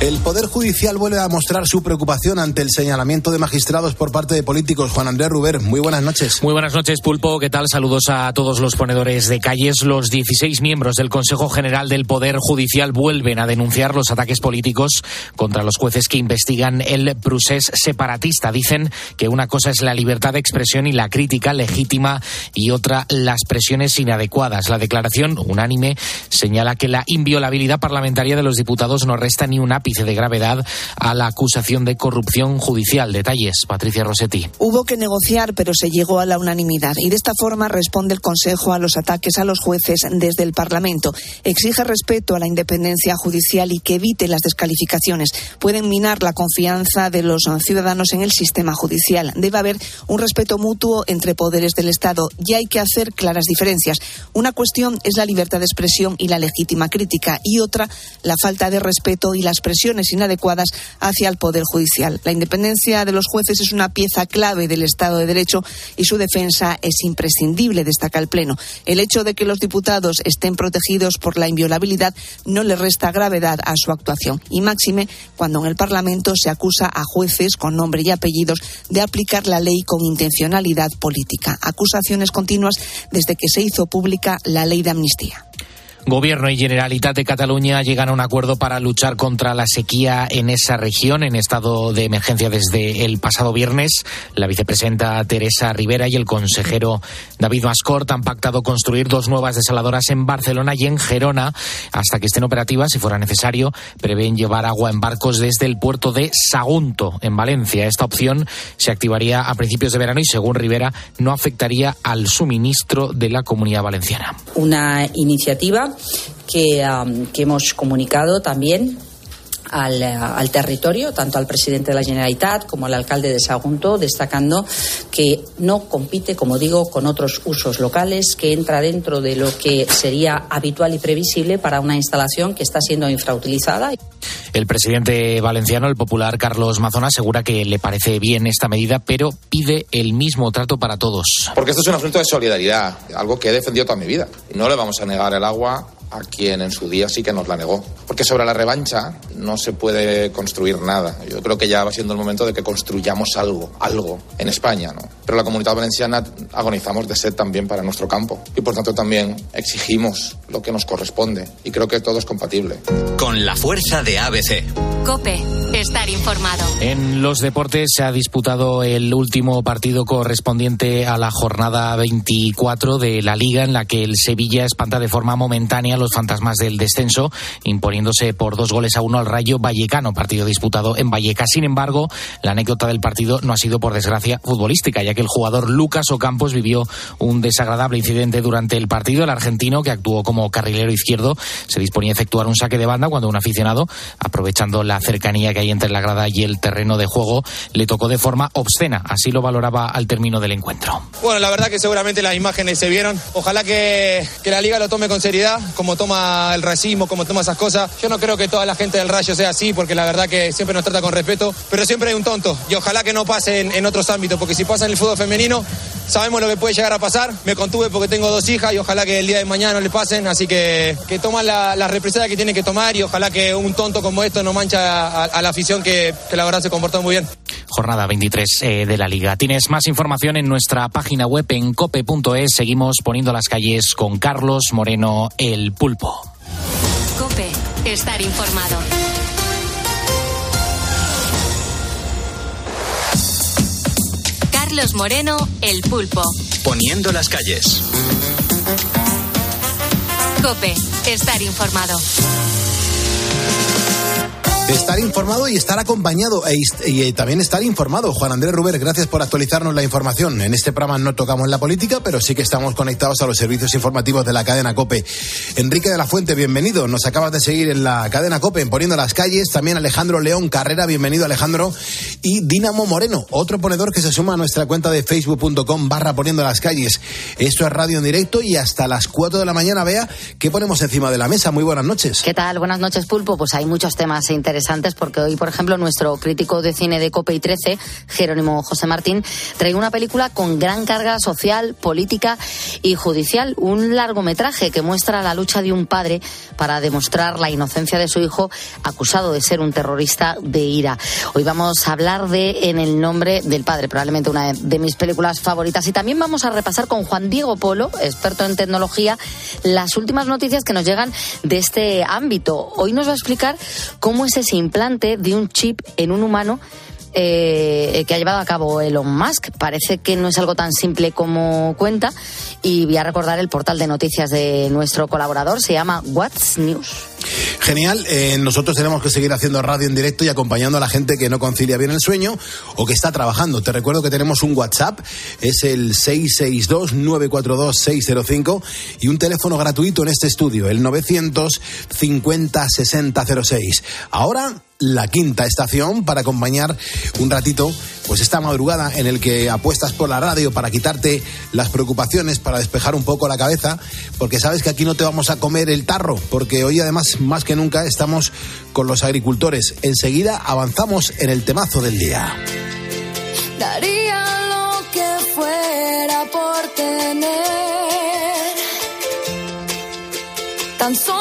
El Poder Judicial vuelve a mostrar su preocupación ante el señalamiento de magistrados por parte de políticos. Juan Andrés Ruber, muy buenas noches. Muy buenas noches, Pulpo. ¿Qué tal? Saludos a todos los ponedores de calles. Los 16 miembros del Consejo General del Poder Judicial vuelven a denunciar los ataques políticos contra los jueces que investigan el procés separatista. Dicen que una cosa es la libertad de expresión y la crítica legítima y otra las presiones inadecuadas. La declaración unánime señala que la inviolabilidad parlamentaria de los diputados no resta ni un ápice de gravedad a la acusación de corrupción judicial. Detalles, Patricia Rossetti. Hubo que negociar, pero se llegó a la unanimidad. Y de esta forma responde el Consejo a los ataques a los jueces desde el Parlamento. Exige respeto a la independencia judicial y que evite las descalificaciones. Pueden minar la confianza de los ciudadanos en el sistema judicial. Debe haber un respeto mutuo entre poderes del Estado y hay que hacer claras diferencias. Una cuestión es la libertad de expresión y la legítima crítica y otra la falta de respeto y las presiones inadecuadas hacia el Poder Judicial. La independencia de los jueces es una pieza clave del Estado de Derecho y su defensa es imprescindible, destaca el Pleno. El hecho de que los diputados estén protegidos por la inviolabilidad no le resta gravedad a su actuación. Y máxime cuando en el Parlamento se acusa a jueces con nombre y apellidos de aplicar la ley con intencionalidad política. Acusaciones continuas desde que se hizo pública la ley de amnistía. Gobierno y Generalitat de Cataluña llegan a un acuerdo para luchar contra la sequía en esa región en estado de emergencia desde el pasado viernes. La vicepresidenta Teresa Rivera y el consejero David Mascort han pactado construir dos nuevas desaladoras en Barcelona y en Gerona. Hasta que estén operativas, si fuera necesario, prevén llevar agua en barcos desde el puerto de Sagunto, en Valencia. Esta opción se activaría a principios de verano y, según Rivera, no afectaría al suministro de la comunidad valenciana. Una iniciativa que, que hemos comunicado también al, al, territorio, tanto al presidente de la Generalitat como al alcalde de Sagunto, destacando que no compite, como digo, con otros usos locales, que entra dentro de lo que sería habitual y previsible para una instalación que está siendo infrautilizada. El presidente valenciano, el popular Carlos Mazón, asegura que le parece bien esta medida, pero pide el mismo trato para todos. Porque esto es un asunto de solidaridad, algo que he defendido toda mi vida. No le vamos a negar el agua a quien en su día sí que nos la negó. Porque sobre la revancha no se puede construir nada. Yo creo que ya va siendo el momento de que construyamos algo, algo en España, ¿no? Pero la comunidad valenciana agonizamos de sed también para nuestro campo y por tanto también exigimos lo que nos corresponde y creo que todo es compatible. Con la fuerza de ABC. Cope, estar informado. En los deportes se ha disputado el último partido correspondiente a la jornada 24 de la liga en la que el Sevilla espanta de forma momentánea los fantasmas del descenso, imponiéndose por dos goles a uno al Rayo Vallecano, partido disputado en Vallecas. Sin embargo, la anécdota del partido no ha sido por desgracia futbolística, ya que el jugador Lucas Ocampos vivió un desagradable incidente durante el partido. El argentino, que actuó como carrilero izquierdo, se disponía a efectuar un saque de banda cuando un aficionado, aprovechando la cercanía que hay entre la grada y el terreno de juego, le tocó de forma obscena. Así lo valoraba al término del encuentro. Bueno, la verdad que seguramente las imágenes se vieron. Ojalá que, que la liga lo tome con seriedad, como toma el racismo, como toma esas cosas. Yo no creo que toda la gente del Rayo sea así, porque la verdad que siempre nos trata con respeto, pero siempre hay un tonto. Y ojalá que no pase en, otros ámbitos, porque si pasa en el fútbol femenino, sabemos lo que puede llegar a pasar. Me contuve porque tengo dos hijas y ojalá que el día de mañana no le pasen, así que que toman la, la represalia que tienen que tomar y ojalá que un tonto como esto no mancha a, a la afición que, que, la verdad se comportó muy bien. Jornada 23 eh, de la Liga. Tienes más información en nuestra página web en cope.es. Seguimos poniendo las calles con Carlos Moreno, el pulpo. Cope, estar informado. Carlos Moreno, el pulpo. Poniendo las calles. Cope, estar informado. Estar informado y estar acompañado e, y, y, también estar informado. Juan Andrés Ruber, gracias por actualizarnos la información. En este programa no tocamos la política, pero sí que estamos conectados a los servicios informativos de la cadena COPE. Enrique de la Fuente, bienvenido. Nos acabas de seguir en la cadena COPE, en Poniendo las Calles. También Alejandro León Carrera, bienvenido Alejandro. Y Dinamo Moreno, otro ponedor que se suma a nuestra cuenta de facebook.com barra Poniendo las Calles. Esto es radio en directo y hasta las 4 de la mañana, vea, ¿qué ponemos encima de la mesa? Muy buenas noches. ¿Qué tal? Buenas noches, Pulpo. Pues hay muchos temas interesantes interesantes porque hoy, por ejemplo, nuestro crítico de cine de Cope y 13, Jerónimo José Martín, trae una película con gran carga social, política y judicial, un largometraje que muestra la lucha de un padre para demostrar la inocencia de su hijo acusado de ser un terrorista de ira. Hoy vamos a hablar de En el nombre del padre, probablemente una de mis películas favoritas y también vamos a repasar con Juan Diego Polo, experto en tecnología, las últimas noticias que nos llegan de este ámbito. Hoy nos va a explicar cómo es ese implante de un chip en un humano eh, que ha llevado a cabo Elon Musk. Parece que no es algo tan simple como cuenta y voy a recordar el portal de noticias de nuestro colaborador, se llama What's News. Genial, eh, nosotros tenemos que seguir haciendo radio en directo y acompañando a la gente que no concilia bien el sueño o que está trabajando. Te recuerdo que tenemos un WhatsApp, es el 662-942-605 y un teléfono gratuito en este estudio, el 950-6006. Ahora la quinta estación para acompañar un ratito pues esta madrugada en el que apuestas por la radio para quitarte las preocupaciones, para despejar un poco la cabeza, porque sabes que aquí no te vamos a comer el tarro, porque hoy además más que nunca estamos con los agricultores. Enseguida avanzamos en el temazo del día. Daría lo que fuera por tener tan solo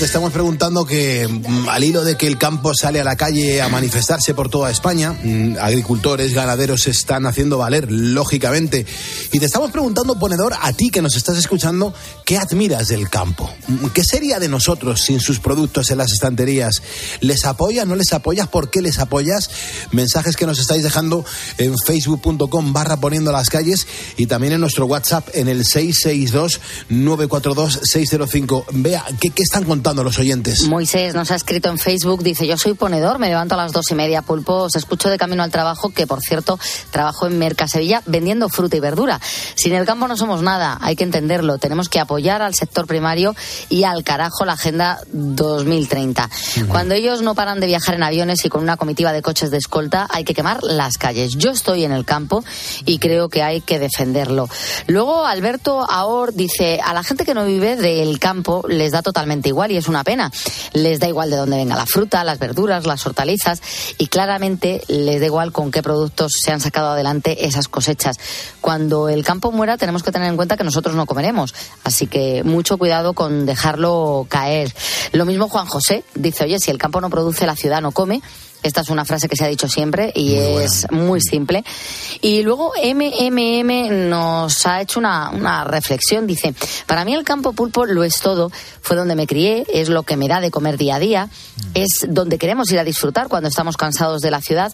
te estamos preguntando que mm, al hilo de que el campo sale a la calle a manifestarse por toda España, mm, agricultores, ganaderos se están haciendo valer, lógicamente. Y te estamos preguntando, ponedor, a ti que nos estás escuchando, ¿qué admiras del campo? Mm, ¿Qué sería de nosotros sin sus productos en las estanterías? ¿Les apoyas, no les apoyas? ¿Por qué les apoyas? Mensajes que nos estáis dejando en facebook.com barra poniendo las calles y también en nuestro WhatsApp en el 662-942-605. Vea, ¿qué, ¿qué están contando los oyentes? Moisés nos ha escrito en Facebook, dice, yo soy ponedor, me levanto a las dos y media, pulpo, os escucho de camino al trabajo, que por cierto, trabajo en Mercasevilla vendiendo fruta y verdura. Sin el campo no somos nada, hay que entenderlo, tenemos que apoyar al sector primario y al carajo la Agenda 2030. Cuando ellos no paran de viajar en aviones y con una comitiva de coches de escolta, hay que quemar las calles. Yo estoy en el campo y creo que hay que defenderlo. Luego, Alberto Ahor dice, a la gente que no vive del campo les da totalmente igual y es una pena. Les da igual de dónde venga la fruta, las verduras, las hortalizas y claramente les da igual con qué productos se han sacado adelante esas cosechas. Cuando el campo muera tenemos que tener en cuenta que nosotros no comeremos, así que mucho cuidado con dejarlo caer. Lo mismo Juan José dice, oye, si el campo no produce, la ciudad no come. Esta es una frase que se ha dicho siempre y es muy simple. Y luego MMM nos ha hecho una, una reflexión. Dice, para mí el campo pulpo lo es todo. Fue donde me crié, es lo que me da de comer día a día, es donde queremos ir a disfrutar cuando estamos cansados de la ciudad.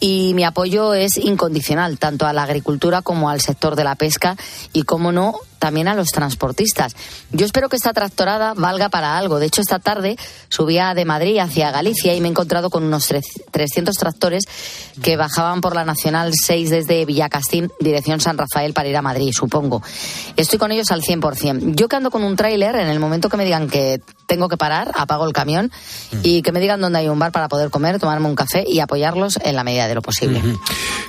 Y mi apoyo es incondicional, tanto a la agricultura como al sector de la pesca y, como no, también a los transportistas. Yo espero que esta tractorada valga para algo. De hecho, esta tarde subía de Madrid hacia Galicia y me he encontrado con unos tre- 300 tractores que bajaban por la Nacional 6 desde Villacastín, dirección San Rafael, para ir a Madrid, supongo. Estoy con ellos al 100%. Yo que ando con un tráiler, en el momento que me digan que tengo que parar, apago el camión y que me digan dónde hay un bar para poder comer, tomarme un café y apoyarlos en la medida de lo posible.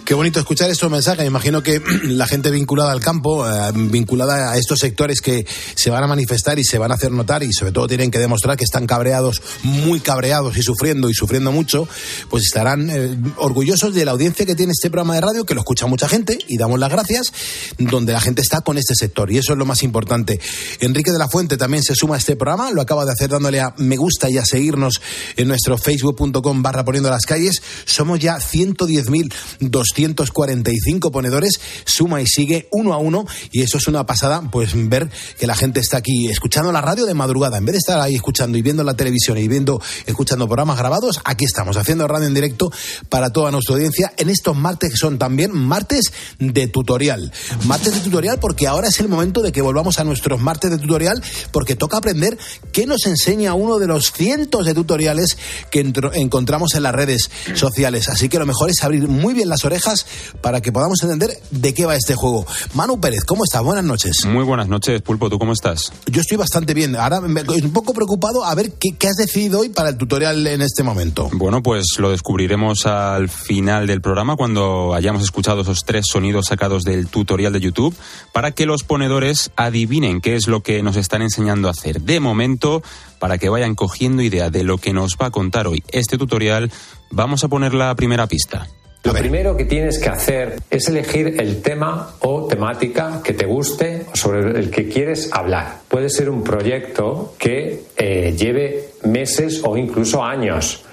Qué bonito escuchar estos mensajes. Me imagino que la gente vinculada al campo, eh, vinculada a estos sectores que se van a manifestar y se van a hacer notar y sobre todo tienen que demostrar que están cabreados, muy cabreados y sufriendo y sufriendo mucho, pues estarán eh, orgullosos de la audiencia que tiene este programa de radio, que lo escucha mucha gente y damos las gracias, donde la gente está con este sector y eso es lo más importante. Enrique de la Fuente también se suma a este programa, lo acaba de hacer dándole a me gusta y a seguirnos en nuestro facebook.com barra poniendo las calles. Somos ya 110.245 ponedores, suma y sigue uno a uno y eso es una pasada, pues ver que la gente está aquí escuchando la radio de madrugada, en vez de estar ahí escuchando y viendo la televisión y viendo, escuchando programas grabados, aquí estamos haciendo radio en directo para toda nuestra audiencia en estos martes que son también martes de tutorial. Martes de tutorial porque ahora es el momento de que volvamos a nuestros martes de tutorial porque toca aprender qué nos enseña uno de los cientos de tutoriales que encontramos en las redes sociales. Así que lo mejor es abrir muy bien las orejas para que podamos entender de qué va este juego. Manu Pérez, ¿cómo estás? Buenas noches. Muy buenas noches, Pulpo. ¿Tú cómo estás? Yo estoy bastante bien. Ahora me- estoy un poco preocupado a ver qué, qué has decidido hoy para el tutorial en este momento. Bueno, pues lo descubriremos al final del programa cuando hayamos escuchado esos tres sonidos sacados del tutorial de YouTube para que los ponedores adivinen qué es lo que nos están enseñando a hacer. De momento, para que vayan cogiendo idea de lo que nos va a contar hoy este tutorial, vamos a poner la primera pista. Lo primero que tienes que hacer es elegir el tema o temática que te guste o sobre el que quieres hablar. Puede ser un proyecto que eh, lleve meses o incluso años.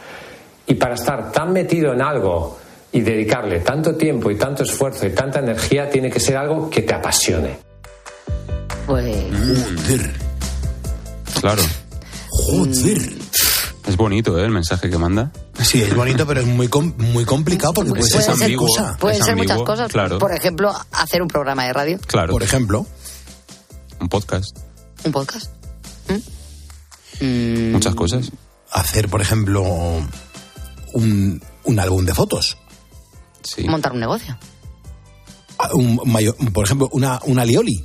Y para estar tan metido en algo y dedicarle tanto tiempo y tanto esfuerzo y tanta energía, tiene que ser algo que te apasione. Pues Joder, Claro, joder. Es bonito ¿eh? el mensaje que manda. Sí, es bonito, pero es muy, com- muy complicado porque puede ser cosa. pueden ser muchas cosas. claro. Por ejemplo, hacer un programa de radio, Claro, Por ejemplo, un podcast, un podcast. ¿Mm? muchas cosas. hacer, por ejemplo, un, un álbum de fotos. Sí. Montar un negocio. Ah, Un por ejemplo, una, una lioli.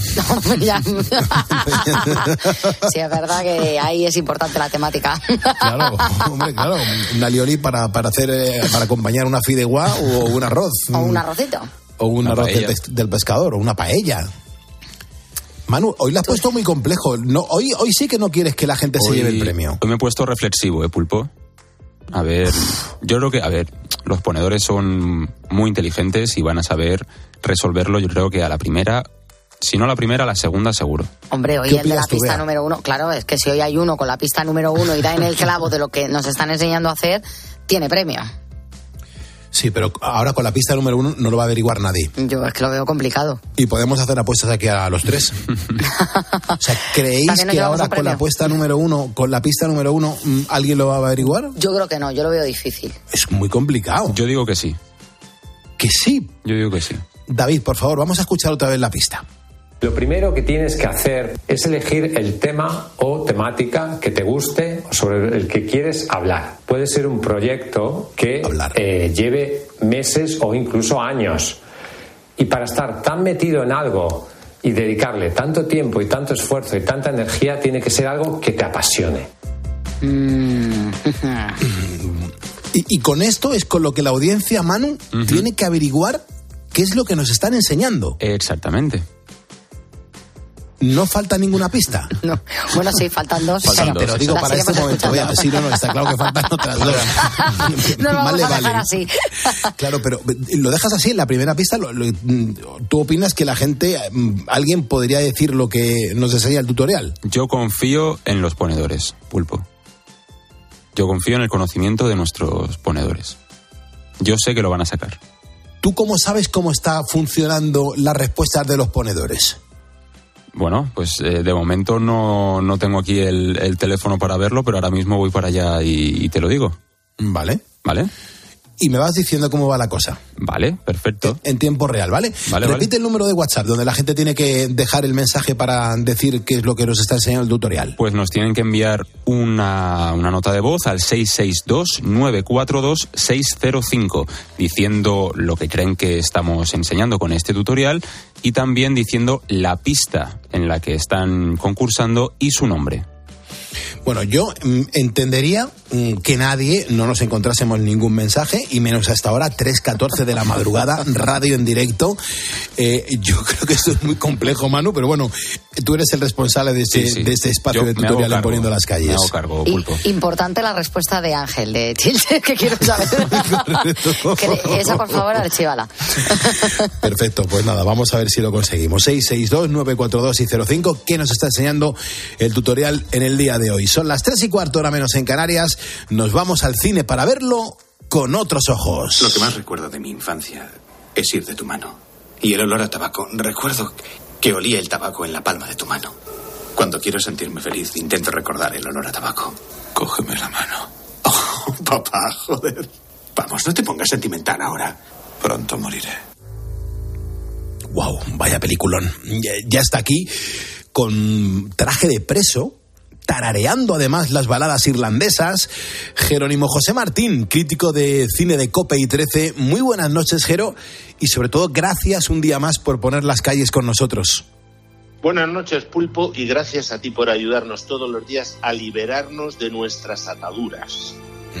Sí, es verdad que ahí es importante la temática. Claro, hombre, claro. Una lioli para, para hacer, eh, para acompañar una fideuá o un arroz. o un arrocito. O un Una arroz del, pescador, o una paella. Manu, hoy lo has puesto muy complejo. No, hoy, hoy sí que no quieres que la gente se lleve el premio. Hoy me he puesto reflexivo, ¿eh, Pulpo? A ver, yo creo que, a ver, los ponedores son muy inteligentes y van a saber resolverlo, yo creo que a la primera, si no la primera, la segunda seguro. Hombre, hoy ¿Qué el de la pista número uno, claro, es que si hoy hay uno con la pista número uno y da en el clavo de lo que nos están enseñando a hacer, tiene premio. Sí, pero ahora con la pista número uno no lo va a averiguar nadie. Yo es que lo veo complicado. Y podemos hacer apuestas aquí a los tres. o sea, ¿creéis que ahora con la apuesta número uno, con la pista número uno, mm, alguien lo va a averiguar? Yo creo que no, yo lo veo difícil. Es muy complicado. Yo digo que sí, Que sí. yo digo que sí. David, por favor, vamos a escuchar otra vez la pista. Lo primero que tienes que hacer es elegir el tema o temática que te guste o sobre el que quieres hablar. Puede ser un proyecto que eh, lleve meses o incluso años. Y para estar tan metido en algo y dedicarle tanto tiempo y tanto esfuerzo y tanta energía, tiene que ser algo que te apasione. Y, y con esto es con lo que la audiencia, Manu, tiene que averiguar qué es lo que nos están enseñando. Exactamente. No falta ninguna pista. No. Bueno, sí, faltan dos. Faltan pero dos, Pero digo, las para este momento, sí, no, no, está claro que faltan otras dos. No lo Más vamos le a dejar valen. así. Claro, pero lo dejas así en la primera pista. lo- lo- ¿Tú opinas que la gente, mm, alguien podría decir lo que nos enseña el tutorial? Yo confío en los ponedores, Pulpo. Yo confío en el conocimiento de nuestros ponedores. Yo sé que lo van a sacar. ¿Tú cómo sabes cómo está funcionando las respuestas de los ponedores? Bueno, pues eh, de momento no, no tengo aquí el, el teléfono para verlo, pero ahora mismo voy para allá y, y te lo digo, Vale. ¿vale? Y me vas diciendo cómo va la cosa. Vale, perfecto. En tiempo real, ¿vale? Vale, Repite el número de WhatsApp donde la gente tiene que dejar el mensaje para decir qué es lo que nos está enseñando el tutorial. Pues nos tienen que enviar una, una nota de voz al 662-942-605 diciendo lo que creen que estamos enseñando con este tutorial y también diciendo la pista en la que están concursando y su nombre. Bueno, yo mm, entendería mm, que nadie no nos encontrásemos ningún mensaje y menos hasta ahora 3.14 de la madrugada, radio en directo. Eh, yo creo que esto es muy complejo, Manu, pero bueno, tú eres el responsable de este, Sí, sí. de este espacio Yo de me hago tutorial en cargo, Poniendo las Calles. Me hago cargo, Y- Pulpo. importante la respuesta de Ángel de Chile, que quiero saber. Que- Esa, por favor, archívala. Perfecto, pues nada, vamos a ver si lo conseguimos. 662-942 y 05, ¿qué nos está enseñando el tutorial en el día de hoy? Son las 3 y cuarto hora menos en Canarias, nos vamos al cine para verlo con otros ojos. Lo que más recuerdo de mi infancia es ir de tu mano. Y el olor a tabaco. Recuerdo que olía el tabaco en la palma de tu mano. Cuando quiero sentirme feliz, intento recordar el olor a tabaco. Cógeme la mano. Oh, papá, joder. Vamos, no te pongas sentimental ahora. Pronto moriré. Wow, vaya peliculón. Ya, ya está aquí con traje de preso, tarareando además las baladas irlandesas. Jerónimo José Martín, crítico de cine de Cope y 13. Muy buenas noches, Jero, y sobre todo gracias un día más por poner las calles con nosotros. Buenas noches, Pulpo, y gracias a ti por ayudarnos todos los días a liberarnos de nuestras ataduras.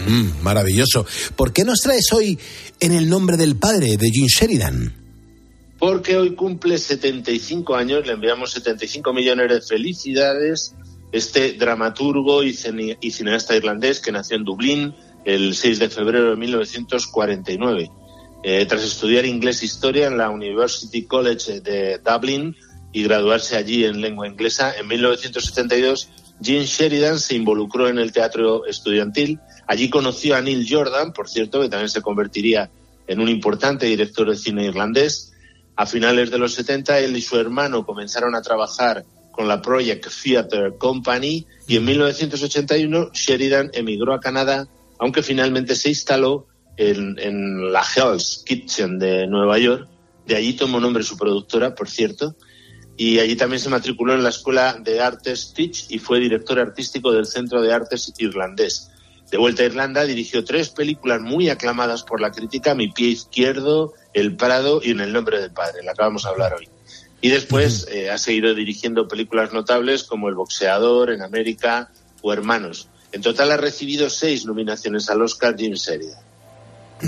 Mm, maravilloso. ¿Por qué nos traes hoy en el nombre del padre de Jim Sheridan? Porque hoy cumple 75 años, le enviamos 75 millones de felicidades. Este dramaturgo y, cine- y cineasta irlandés que nació en Dublín el 6 de febrero de 1949. Eh, tras estudiar inglés e historia en la University College de Dublin y graduarse allí en lengua inglesa, en 1972 Jim Sheridan se involucró en el teatro estudiantil. Allí conoció a Neil Jordan, por cierto, que también se convertiría en un importante director de cine irlandés. A finales de los 70, él y su hermano comenzaron a trabajar con la Project Theatre Company y en 1981 Sheridan emigró a Canadá, aunque finalmente se instaló en, en la Hell's Kitchen de Nueva York. De allí tomó nombre su productora, por cierto, y allí también se matriculó en la Escuela de Artes Teach y fue director artístico del Centro de Artes Irlandés. De vuelta a Irlanda, dirigió tres películas muy aclamadas por la crítica, Mi pie izquierdo, El Prado y En el nombre del padre, la que vamos a hablar hoy. Y después eh, ha seguido dirigiendo películas notables como El boxeador, En América o Hermanos. En total ha recibido seis nominaciones al Oscar Jim Sheridan.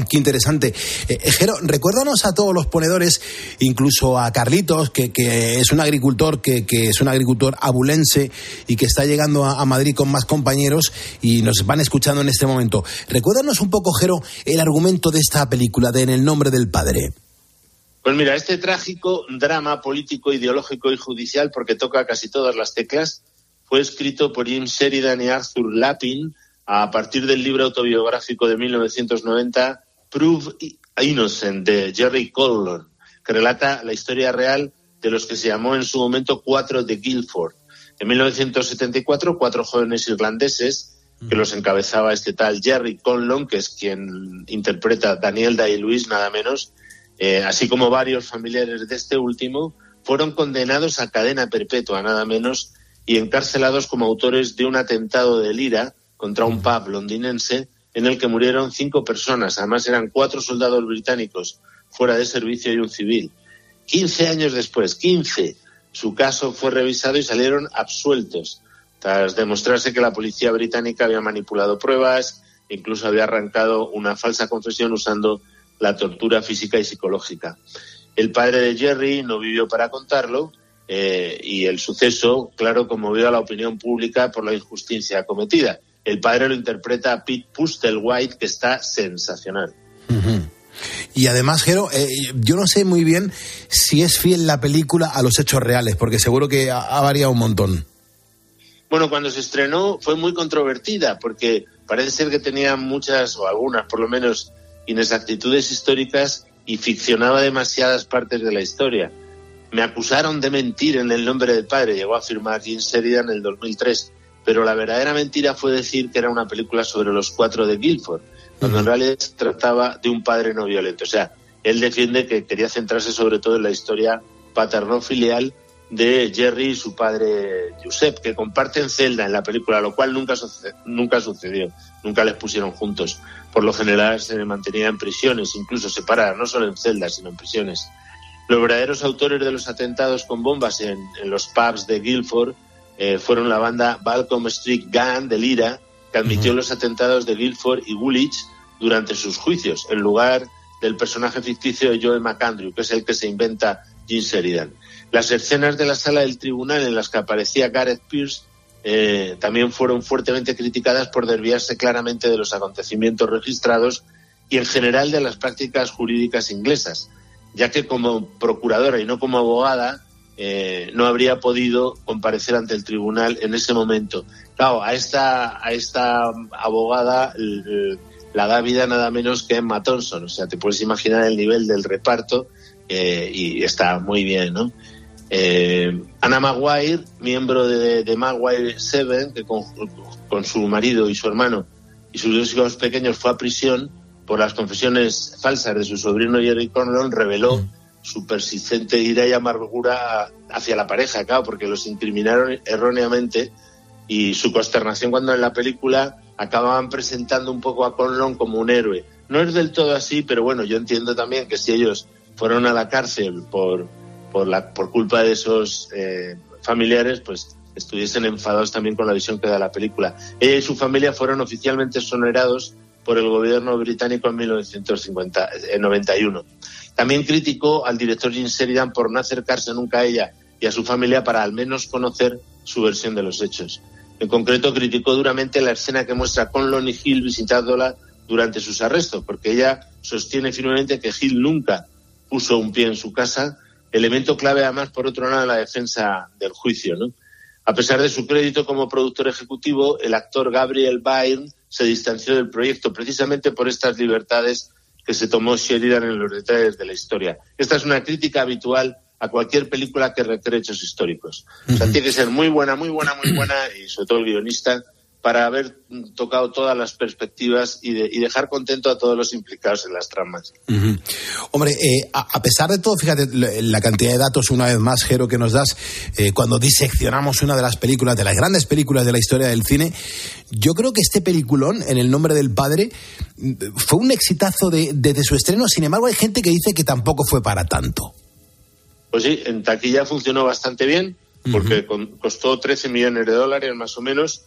Qué interesante. Eh, eh, Jero, recuérdanos a todos los ponedores, incluso a Carlitos, que, que es un agricultor, que, que es un agricultor abulense y que está llegando a, a Madrid con más compañeros y nos van escuchando en este momento. Recuérdanos un poco, Jero, el argumento de esta película, de En el nombre del padre. Pues mira, este trágico drama político, ideológico y judicial, porque toca casi todas las teclas, fue escrito por Jim Sheridan y Arthur Lapin a partir del libro autobiográfico de 1990, Prove Innocent, de Jerry Colon, que relata la historia real de los que se llamó en su momento Cuatro de Guilford. En 1974, cuatro jóvenes irlandeses, que los encabezaba este tal Jerry Conlon, que es quien interpreta Daniel Day-Lewis, nada menos, eh, así como varios familiares de este último, fueron condenados a cadena perpetua, nada menos, y encarcelados como autores de un atentado de Lira contra un pub londinense en el que murieron cinco personas. Además, eran cuatro soldados británicos fuera de servicio y un civil. Quince años después, quince, su caso fue revisado y salieron absueltos, tras demostrarse que la policía británica había manipulado pruebas, incluso había arrancado una falsa confesión usando la tortura física y psicológica. El padre de Jerry no vivió para contarlo eh, y el suceso, claro, conmovió a la opinión pública por la injusticia cometida. El padre lo interpreta a Pete Pustelwhite, que está sensacional. Y además, Jero, eh, yo no sé muy bien si es fiel la película a los hechos reales, porque seguro que ha, ha variado un montón. Bueno, cuando se estrenó fue muy controvertida porque parece ser que tenía muchas, o algunas por lo menos, inexactitudes históricas y ficcionaba demasiadas partes de la historia. Me acusaron de mentir en el nombre del padre, llegó a afirmar Jim Sheridan en el 2003, pero la verdadera mentira fue decir que era una película sobre los cuatro de Guilford. cuando en realidad se trataba de un padre no violento. O sea, él defiende que quería centrarse sobre todo en la historia paterno-filial de Jerry y su padre Josep, que comparten celda en la película, lo cual nunca, nunca sucedió, nunca les pusieron juntos. Por lo general se mantenían en prisiones, incluso separadas, no solo en celdas, sino en prisiones. Los verdaderos autores de los atentados con bombas en, en los pubs de Guildford eh, fueron la banda Balcom Street Gang de Lira, que admitió los atentados de Guildford y Woolwich durante sus juicios, en lugar del personaje ficticio de Joe McAndrew, que es el que se inventa Jim. Las escenas de la sala del tribunal en las que aparecía Gareth Pierce eh, también fueron fuertemente criticadas por desviarse claramente de los acontecimientos registrados y en general de las prácticas jurídicas inglesas, ya que como procuradora y no como abogada eh, no habría podido comparecer ante el tribunal en ese momento. Claro, a esta, a esta abogada la da vida nada menos que Emma Thompson, o sea, te puedes imaginar el nivel del reparto eh, y está muy bien, ¿no? Eh, Anna Maguire, miembro de, de Maguire Seven, que con, con su marido y su hermano y sus dos hijos pequeños fue a prisión por las confesiones falsas de su sobrino Jerry Conlon, reveló su persistente ira y amargura hacia la pareja, claro, porque los incriminaron erróneamente y su consternación cuando en la película acababan presentando un poco a Conlon como un héroe. No es del todo así, pero bueno, yo entiendo también que si ellos fueron a la cárcel por, por, la, por culpa de esos eh, familiares, pues estuviesen enfadados también con la visión que da la película. Ella y su familia fueron oficialmente exonerados por el gobierno británico en 1991. También criticó al director Jim Sheridan por no acercarse nunca a ella y a su familia para al menos conocer su versión de los hechos. En concreto, criticó duramente la escena que muestra a Conlon y Hill visitándola durante sus arrestos, porque ella sostiene firmemente que Hill nunca puso un pie en su casa, elemento clave además, por otro lado, en la defensa del juicio. ¿no? A pesar de su crédito como productor ejecutivo, el actor Gabriel Byrne se distanció del proyecto precisamente por estas libertades que se tomó Sheridan en los detalles de la historia. Esta es una crítica habitual a cualquier película que recree hechos históricos. O sea, tiene que ser muy buena, muy buena, muy buena, y sobre todo el guionista, para haber tocado todas las perspectivas y, de- y dejar contento a todos los implicados en las tramas. Hombre, eh, a, a pesar de todo, fíjate la cantidad de datos, una vez más, Jero, que nos das eh, cuando diseccionamos una de las películas, de las grandes películas de la historia del cine. Yo creo que este peliculón, en el nombre del padre, fue un exitazo de- desde su estreno. Sin embargo, hay gente que dice que tampoco fue para tanto. Pues sí, en taquilla funcionó bastante bien, porque con- costó 13 millones de dólares más o menos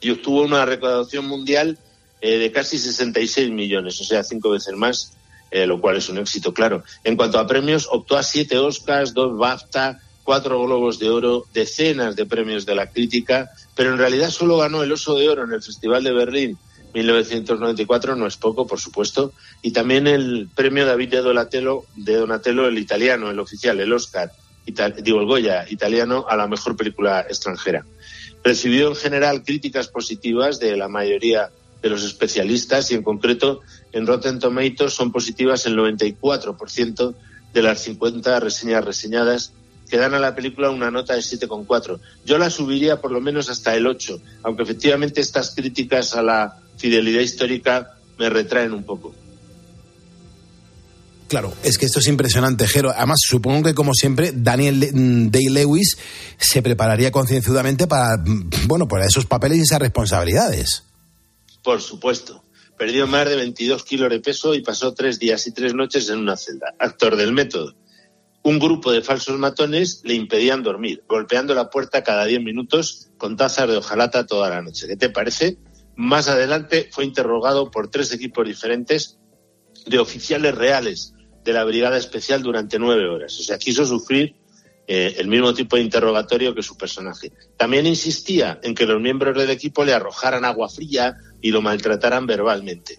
y obtuvo una recaudación mundial eh, de casi 66 millones, o sea, cinco veces más, eh, lo cual es un éxito, claro. En cuanto a premios, optó a siete Oscars, dos BAFTA, cuatro Globos de Oro, decenas de premios de la crítica, pero en realidad solo ganó el Oso de Oro en el Festival de Berlín 1994, no es poco, por supuesto, y también el premio David de Donatello, de Donatello el italiano, el oficial, el Oscar, ita- digo el italiano, a la mejor película extranjera. Recibió en general críticas positivas de la mayoría de los especialistas y en concreto en Rotten Tomatoes son positivas el 94% de las 50 reseñas reseñadas que dan a la película una nota de 7,4. Yo la subiría por lo menos hasta el 8, aunque efectivamente estas críticas a la fidelidad histórica me retraen un poco. Claro, es que esto es impresionante, Jero. Además, supongo que, como siempre, Daniel mm, Day-Lewis se prepararía concienzudamente para, mm, bueno, para esos papeles y esas responsabilidades. Por supuesto. Perdió más de 22 kilos de peso y pasó tres días y tres noches en una celda. Actor del método. Un grupo de falsos matones le impedían dormir, golpeando la puerta cada 10 minutos con tazas de hojalata toda la noche. ¿Qué te parece? Más adelante fue interrogado por tres equipos diferentes de oficiales reales de la Brigada Especial durante nueve horas. O sea, quiso sufrir eh, el mismo tipo de interrogatorio que su personaje. También insistía en que los miembros del equipo le arrojaran agua fría y lo maltrataran verbalmente.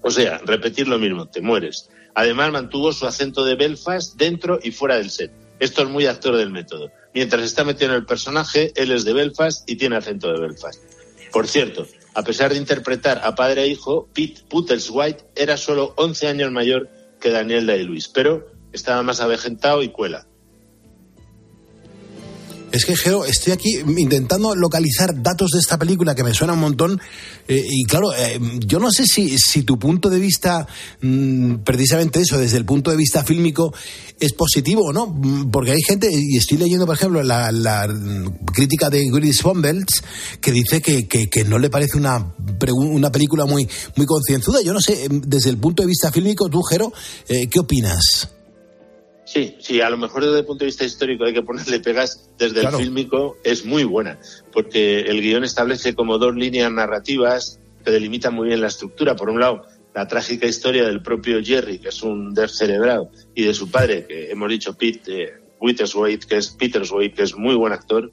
O sea, repetir lo mismo, te mueres. Además, mantuvo su acento de Belfast dentro y fuera del set. Esto es muy actor del método. Mientras está metido en el personaje, él es de Belfast y tiene acento de Belfast. Por cierto, a pesar de interpretar a padre e hijo, Pete White era solo 11 años mayor que Daniel Day-Lewis, pero estaba más avejentado y cuela. Es que, Gero, estoy aquí intentando localizar datos de esta película que me suena un montón. eh, y claro, eh, yo no sé si, si tu punto de vista, mm, precisamente eso, desde el punto de vista fílmico, es positivo o no. Mm, Porque hay gente, y estoy leyendo, por ejemplo, la, mm, crítica de Gris Bombelts, que dice que, que, no le parece una, una película muy, muy concienzuda. Yo no sé, desde el punto de vista fílmico, tú, Gero, eh, ¿qué opinas? Sí, sí, a lo mejor desde el punto de vista histórico hay que ponerle pegas, desde Claro. el fílmico es muy buena, porque el guion establece como dos líneas narrativas que delimitan muy bien la estructura. Por un lado, la trágica historia del propio Jerry, que es un descerebrado, y de su padre, que hemos dicho Pete eh, Witterswaite, que es Peterswaite, que es muy buen actor.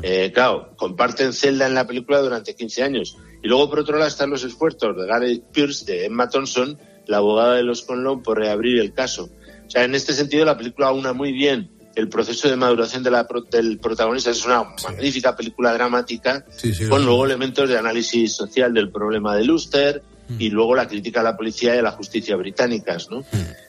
Eh, claro, comparten celda en la película durante 15 años. Y luego, por otro lado, están los esfuerzos de Gareth Pierce, de Emma Thompson, la abogada de los Conlon, por reabrir el caso. Sea, en este sentido, la película aúna muy bien el proceso de maduración de la pro- del protagonista. Es una magnífica película dramática con luego elementos de análisis social del problema de Luster y luego la crítica a la policía y a la justicia británicas, ¿no?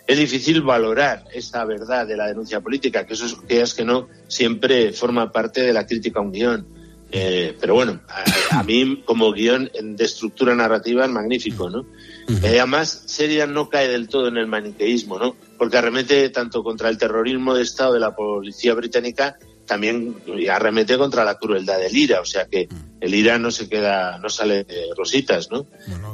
Es difícil valorar esa verdad de la denuncia política, que eso es que es que no siempre forma parte de la crítica a un guion. Eh, pero bueno, a, a mí como guion de estructura narrativa es magnífico, ¿no? Eh, además, Sheridan no cae del todo en el maniqueísmo, ¿no? Porque arremete tanto contra el terrorismo de Estado de la policía británica, también arremete contra la crueldad del IRA, o sea que el IRA no se queda, no sale de rositas, ¿no?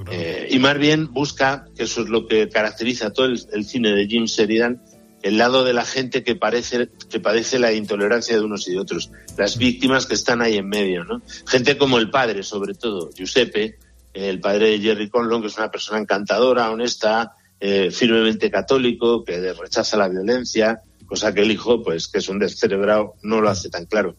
Eh, y más bien busca, que eso es lo que caracteriza todo el, el cine de Jim Sheridan, el lado de la gente que parece que padece la intolerancia de unos y de otros, las víctimas que están ahí en medio, ¿no? Gente como el padre, sobre todo, Giuseppe, el padre de Jerry Conlon, que es una persona encantadora, honesta, eh, firmemente católico, que rechaza la violencia, cosa que el hijo, pues, que es un descerebrado, no lo hace tan claro.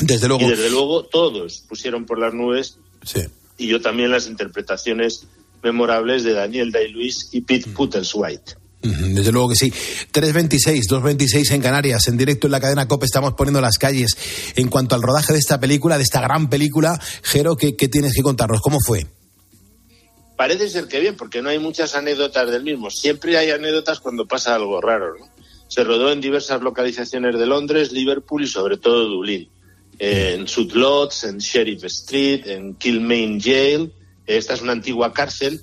Desde luego. Y desde luego todos pusieron por las nubes, Sí. y yo también las interpretaciones memorables de Daniel Day-Lewis y Pete Putterswhite. Ujú, Desde luego que sí. 3.26, 2.26 en Canarias, en directo en la cadena COPE estamos poniendo las calles. En cuanto al rodaje de esta película, de esta gran película, Jero, ¿qué, tienes que contarnos? ¿Cómo fue? Parece ser que bien, porque no hay muchas anécdotas del mismo. Siempre hay anécdotas cuando pasa algo raro. ¿no? Se rodó en diversas localizaciones de Londres, Liverpool y sobre todo Dublín. En Sudlots, en Sheriff Street, en Kilmaine Jail. Esta es una antigua cárcel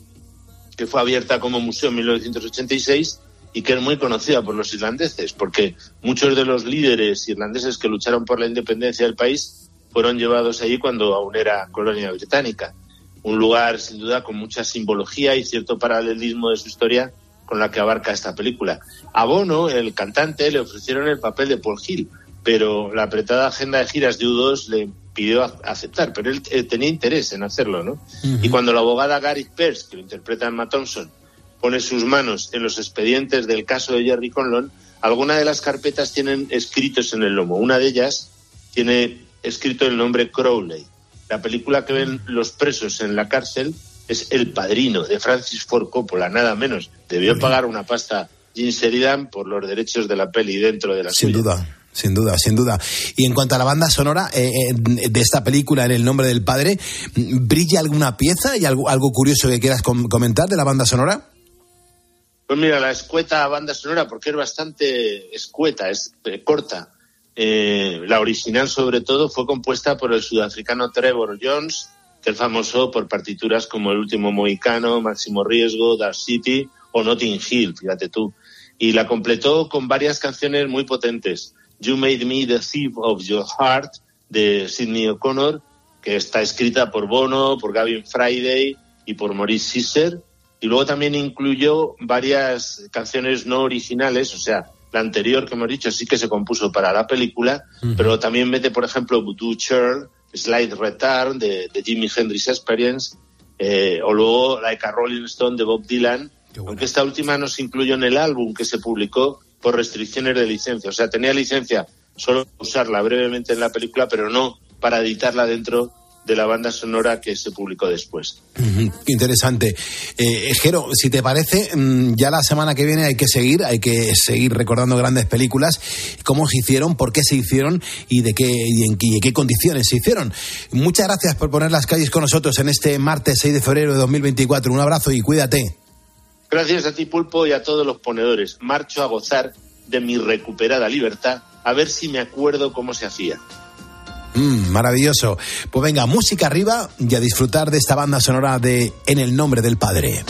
que fue abierta como museo en 1986 y que es muy conocida por los irlandeses, porque muchos de los líderes irlandeses que lucharon por la independencia del país fueron llevados allí cuando aún era colonia británica. Un lugar, sin duda, con mucha simbología y cierto paralelismo de su historia con la que abarca esta película. A Bono, el cantante, le ofrecieron el papel de Paul Hill, pero la apretada agenda de giras de U2 le pidió a- aceptar, pero él eh, tenía interés en hacerlo, ¿no? Y cuando la abogada Gary Pearce, que lo interpreta Emma Thompson, pone sus manos en los expedientes del caso de Jerry Conlon, algunas de las carpetas tienen escritos en el lomo. Una de ellas tiene escrito el nombre Crowley. La película que ven los presos en la cárcel es El Padrino, de Francis Ford Coppola, nada menos. Debió pagar una pasta Jim Sheridan por los derechos de la peli dentro de la Sin suya. duda. Sin duda, sin duda. Y en cuanto a la banda sonora eh, eh, de esta película, en el nombre del padre, ¿brilla alguna pieza y algo, algo curioso que quieras com- comentar de la banda sonora? Pues mira, la escueta banda sonora, porque es bastante escueta, es eh, corta. Eh, la original, sobre todo, fue compuesta por el sudafricano Trevor Jones, que es famoso por partituras como El último Mohicano, Máximo Riesgo, Dark City o Notting Hill, fíjate tú. Y la completó con varias canciones muy potentes. You Made Me the Thief of Your Heart, de Sidney O'Connor, que está escrita por Bono, por Gavin Friday y por Maurice Caesar. Y luego también incluyó varias canciones no originales, o sea, la anterior que hemos dicho sí que se compuso para la película, pero también mete, por ejemplo, Voodoo Churl, Slide Return de, de Jimi Hendrix Experience, eh, o luego Like a Rolling Stone de Bob Dylan, aunque esta última no se incluyó en el álbum que se publicó por restricciones de licencia. O sea, tenía licencia solo para usarla brevemente en la película, pero no para editarla dentro de la banda sonora que se publicó después. Interesante. Eh, Jero, si te parece, mm, ya la semana que viene hay que seguir, hay que seguir recordando grandes películas, cómo se hicieron, por qué se hicieron y de qué y en y en qué condiciones se hicieron. Muchas gracias por poner las calles con nosotros en este martes 6 de febrero de 2024. Un abrazo y cuídate. Gracias a ti, Pulpo, y a todos los ponedores. Marcho a gozar de mi recuperada libertad a ver si me acuerdo cómo se hacía. Mm, maravilloso. Pues venga, música arriba y a disfrutar de esta banda sonora de En el nombre del Padre.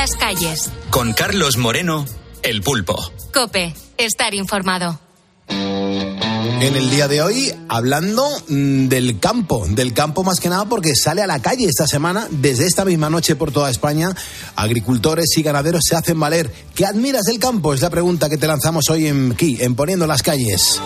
Las calles. Con Carlos Moreno, El Pulpo. Cope, estar informado. En el día de hoy, hablando mm, del campo, del campo más que nada porque sale a la calle esta semana, desde esta misma noche por toda España, agricultores y ganaderos se hacen valer. ¿Qué admiras del campo? Es la pregunta que te lanzamos hoy en, aquí, en Poniendo las calles.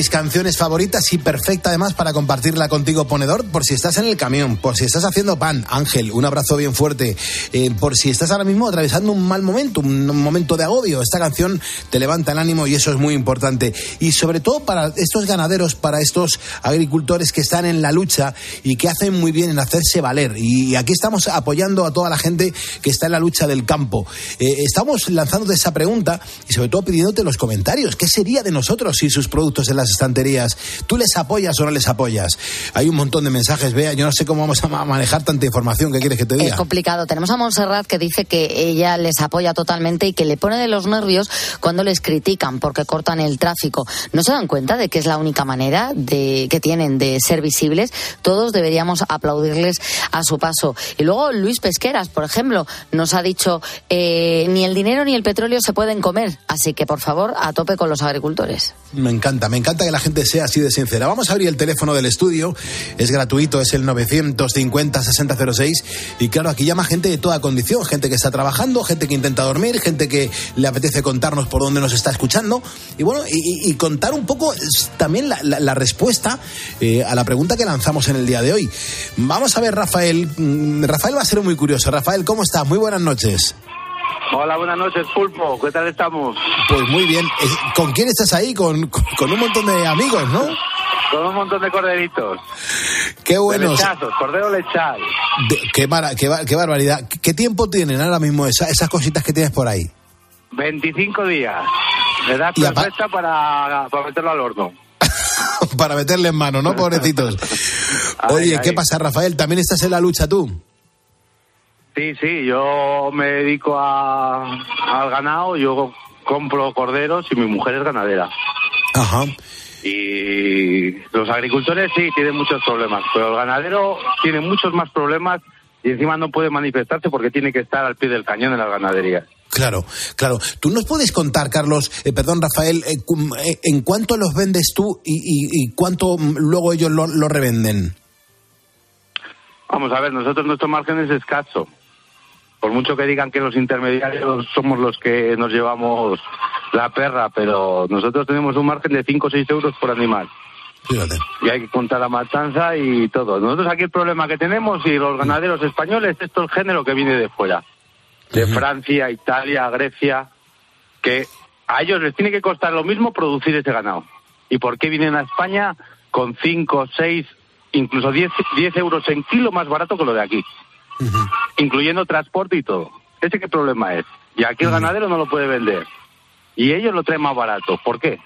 Mis canciones favoritas y perfecta además para compartirla contigo, ponedor, por si estás en el camión, por si estás haciendo pan. Ángel, un abrazo bien fuerte. Eh, por si estás ahora mismo atravesando un mal momento, un momento de agobio. Esta canción te levanta el ánimo y eso es muy importante. Y sobre todo para estos ganaderos, para estos agricultores que están en la lucha y que hacen muy bien en hacerse valer. Y aquí estamos apoyando a toda la gente que está en la lucha del campo. Eh, estamos lanzándote esa pregunta y sobre todo pidiéndote los comentarios. ¿Qué sería de nosotros sin sus productos en las estanterías? ¿Tú les apoyas o no les apoyas? Hay un montón de mensajes, vea, yo no sé cómo vamos a ma- manejar tanta información. ¿Qué quieres que te Es diga? complicado. Tenemos a Montserrat que dice que ella les apoya totalmente y que le pone de los nervios cuando les critican porque cortan el tráfico. ¿No se dan cuenta de que es la única manera de, que tienen de ser visibles? Todos deberíamos aplaudirles a su paso. Y luego Luis Pesqueras, por ejemplo, nos ha dicho eh, ni el dinero ni el petróleo se pueden comer. Así que, por favor, a tope con los agricultores. Me encanta, me encanta que la gente sea así de sincera. Vamos a abrir el teléfono del estudio, es gratuito, es el 950-6006. Y claro, aquí llama gente de toda condición, gente que está trabajando, gente que intenta dormir, gente que le apetece contarnos por dónde nos está escuchando. Y bueno, y, contar un poco también la respuesta eh, a la pregunta que lanzamos en el día de hoy. Vamos a ver, Rafael. Mm, Rafael va a ser muy curioso. Rafael, ¿cómo estás? Muy buenas noches. Hola, buenas noches, Pulpo. ¿Qué tal estamos? Pues muy bien. Es- ¿Con quién estás ahí? Con, con- un montón de amigos, ¿no? Con un montón de corderitos. Qué De buenos. lechazos, cordero lechal. De- qué, mara- qué, qué barbaridad. ¿Qué tiempo tienen ahora mismo esa- esas cositas que tienes por ahí? 25 días. Edad perfecta para, para meterlo al horno. Para meterle en mano, ¿no, pobrecitos? Oye. ¿qué pasa, Rafael? ¿También estás en la lucha tú? Sí, sí, yo me dedico a, al ganado, yo compro corderos y mi mujer es ganadera. Ajá. Y los agricultores sí tienen muchos problemas, pero el ganadero tiene muchos más problemas y encima no puede manifestarse porque tiene que estar al pie del cañón en las ganaderías. Claro, claro. ¿Tú nos puedes contar, Carlos, eh, perdón, Rafael, eh, eh, en cuánto los vendes tú y, y- y cuánto mm, luego ellos lo, lo revenden? Vamos a ver, nosotros nuestro margen es escaso. Por mucho que digan que los intermediarios somos los que nos llevamos la perra, pero nosotros tenemos un margen de 5 o 6 euros por animal. Fíjate. y hay que contar la matanza y todo. Nosotros aquí el problema que tenemos y los ganaderos españoles es todo el género que viene de fuera, de Francia, Italia, Grecia, que a ellos les tiene que costar lo mismo producir ese ganado. ¿Y por qué vienen a España con 5, 6, incluso 10, 10 euros en kilo más barato que lo de aquí? Incluyendo transporte y todo. ¿Ese qué problema es? Y aquí el ganadero no lo puede vender. Y ellos lo traen más barato. ¿Por qué?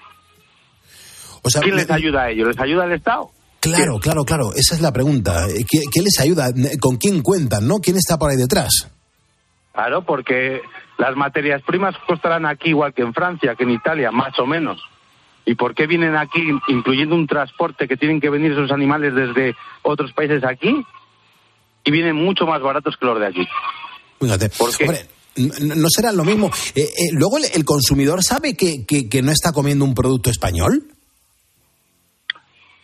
O sea, ¿Quién les ayuda a ellos? ¿Les ayuda el Estado? Claro, claro, claro. Esa es la pregunta. Eh, ¿Qué, qué les ayuda? ¿Con quién cuentan? ¿No? ¿Quién está por ahí detrás? Claro, porque las materias primas costarán aquí igual que en Francia, que en Italia, más o menos. ¿Y por qué vienen aquí, incluyendo un transporte que tienen que venir esos animales desde otros países aquí? Y vienen mucho más baratos que los de aquí. Fíjate. Hombre, n- ¿no será lo mismo? Eh, eh, Luego, el, el consumidor sabe que, que- que no está comiendo un producto español.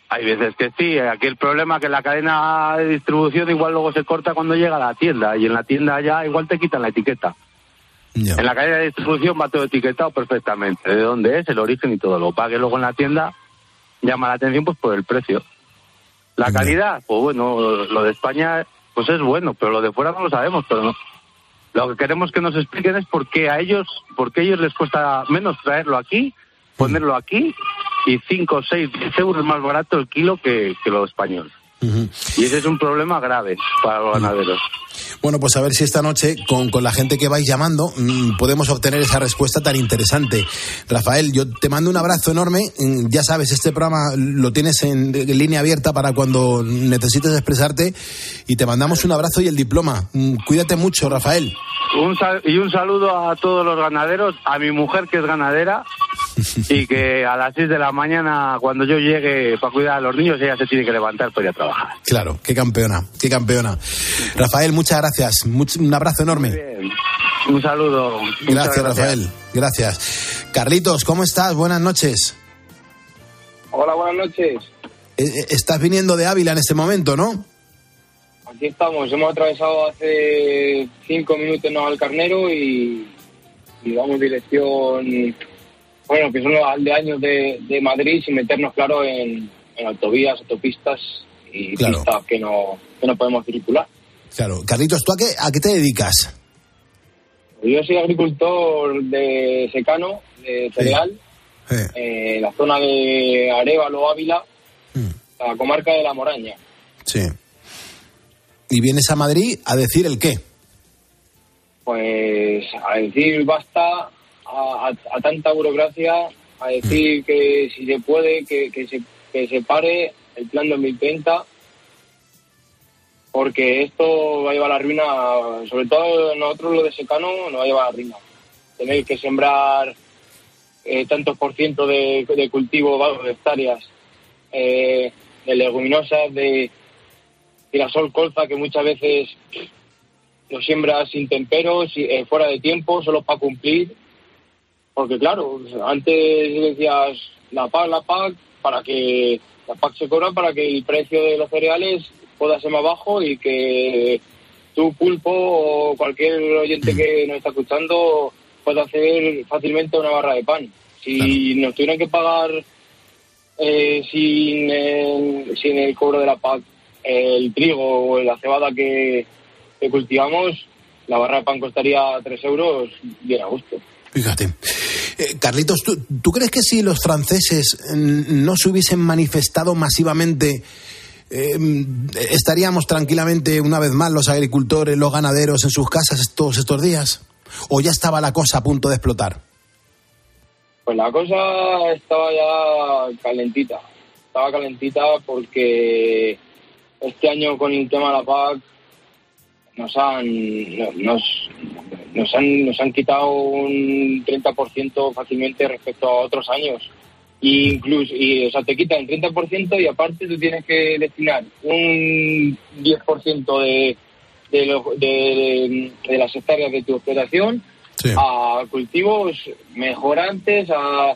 Hay veces que sí, aquí el problema es que la cadena de distribución igual luego se corta cuando llega a la tienda y en la tienda ya igual te quitan la etiqueta. En la cadena de distribución va todo etiquetado perfectamente, de dónde es, el origen y todo. Lo pague luego en la tienda llama la atención pues por el precio. La calidad, pues bueno, lo de España pues es bueno, pero lo de fuera no lo sabemos, pero no. Lo que queremos que nos expliquen es por qué a ellos, por qué a ellos les cuesta menos traerlo aquí, ponerlo aquí y 5, 6, 10 euros más barato el kilo que, que lo español. Y ese es un problema grave para los ganaderos. Bueno, pues a ver si esta noche, con, con la gente que vais llamando, mm, podemos obtener esa respuesta tan interesante. Rafael, yo te mando un abrazo enorme. Mm, Ya sabes, este programa lo tienes en, línea abierta para cuando necesites expresarte. Y te mandamos un abrazo y el diploma. Mm, Cuídate mucho, Rafael. Un y un saludo a todos los ganaderos, a mi mujer que es ganadera y que a las 6 de la mañana cuando yo llegue para cuidar a los niños ella se tiene que levantar para ir a trabajar. Claro, qué campeona, qué campeona. Rafael, muchas gracias. Much- un abrazo enorme. Un saludo. Muchas Gracias, Rafael. Gracias. Carlitos, ¿cómo estás? Buenas noches. Hola, buenas noches. Eh, eh, Estás viniendo de Ávila en este momento, ¿no? Aquí estamos. Hemos atravesado hace cinco minutos ¿no? al Carnero y, y vamos dirección, bueno, que son los aldeaños de, de Madrid sin meternos, claro, en, en autovías, autopistas y Claro. pistas que no, que no podemos circular. Claro. Carlitos, ¿tú a qué, a qué te dedicas? Yo soy agricultor de secano, de cereal, eh, en la zona de Arevalo, Ávila, la comarca de La Moraña. Sí. Y vienes a Madrid a decir el qué. pues a decir basta a, a- a tanta burocracia, a decir que si se puede, que, que se, que se pare el plan 2030, porque esto va a llevar a la ruina, sobre todo nosotros lo de secano nos va a llevar a la ruina. Tenéis que sembrar eh, tantos por ciento de, de cultivo, vamos, de hectáreas, eh, de leguminosas, de girasol, colza, que muchas veces lo siembras sin temperos, eh, fuera de tiempo, solo para cumplir. Porque claro, antes decías la PAC, la PAC, para que la PAC se cobra para que el precio de los cereales pueda ser más bajo y que tú, Pulpo, o cualquier oyente que nos está escuchando pueda hacer fácilmente una barra de pan. Si nos tuvieran que pagar eh, sin, el, sin el cobro de la PAC el trigo o la cebada que, que cultivamos, la barra de pan costaría 3 euros bien a gusto. Fíjate. Eh, Carlitos, ¿tú, crees que si los franceses mm, no se hubiesen manifestado masivamente, mm, estaríamos tranquilamente una vez más los agricultores, los ganaderos en sus casas todos estos días? ¿O ya estaba la cosa a punto de explotar? Pues la cosa estaba ya calentita. Estaba calentita porque este año con el tema de la PAC nos han, no- nos, nos han, nos han quitado un 30% fácilmente respecto a otros años. Y incluso, y, o sea, te quitan el 30% y aparte tú tienes que destinar un 10% de, de, lo- de, de las hectáreas de tu explotación a cultivos mejorantes, a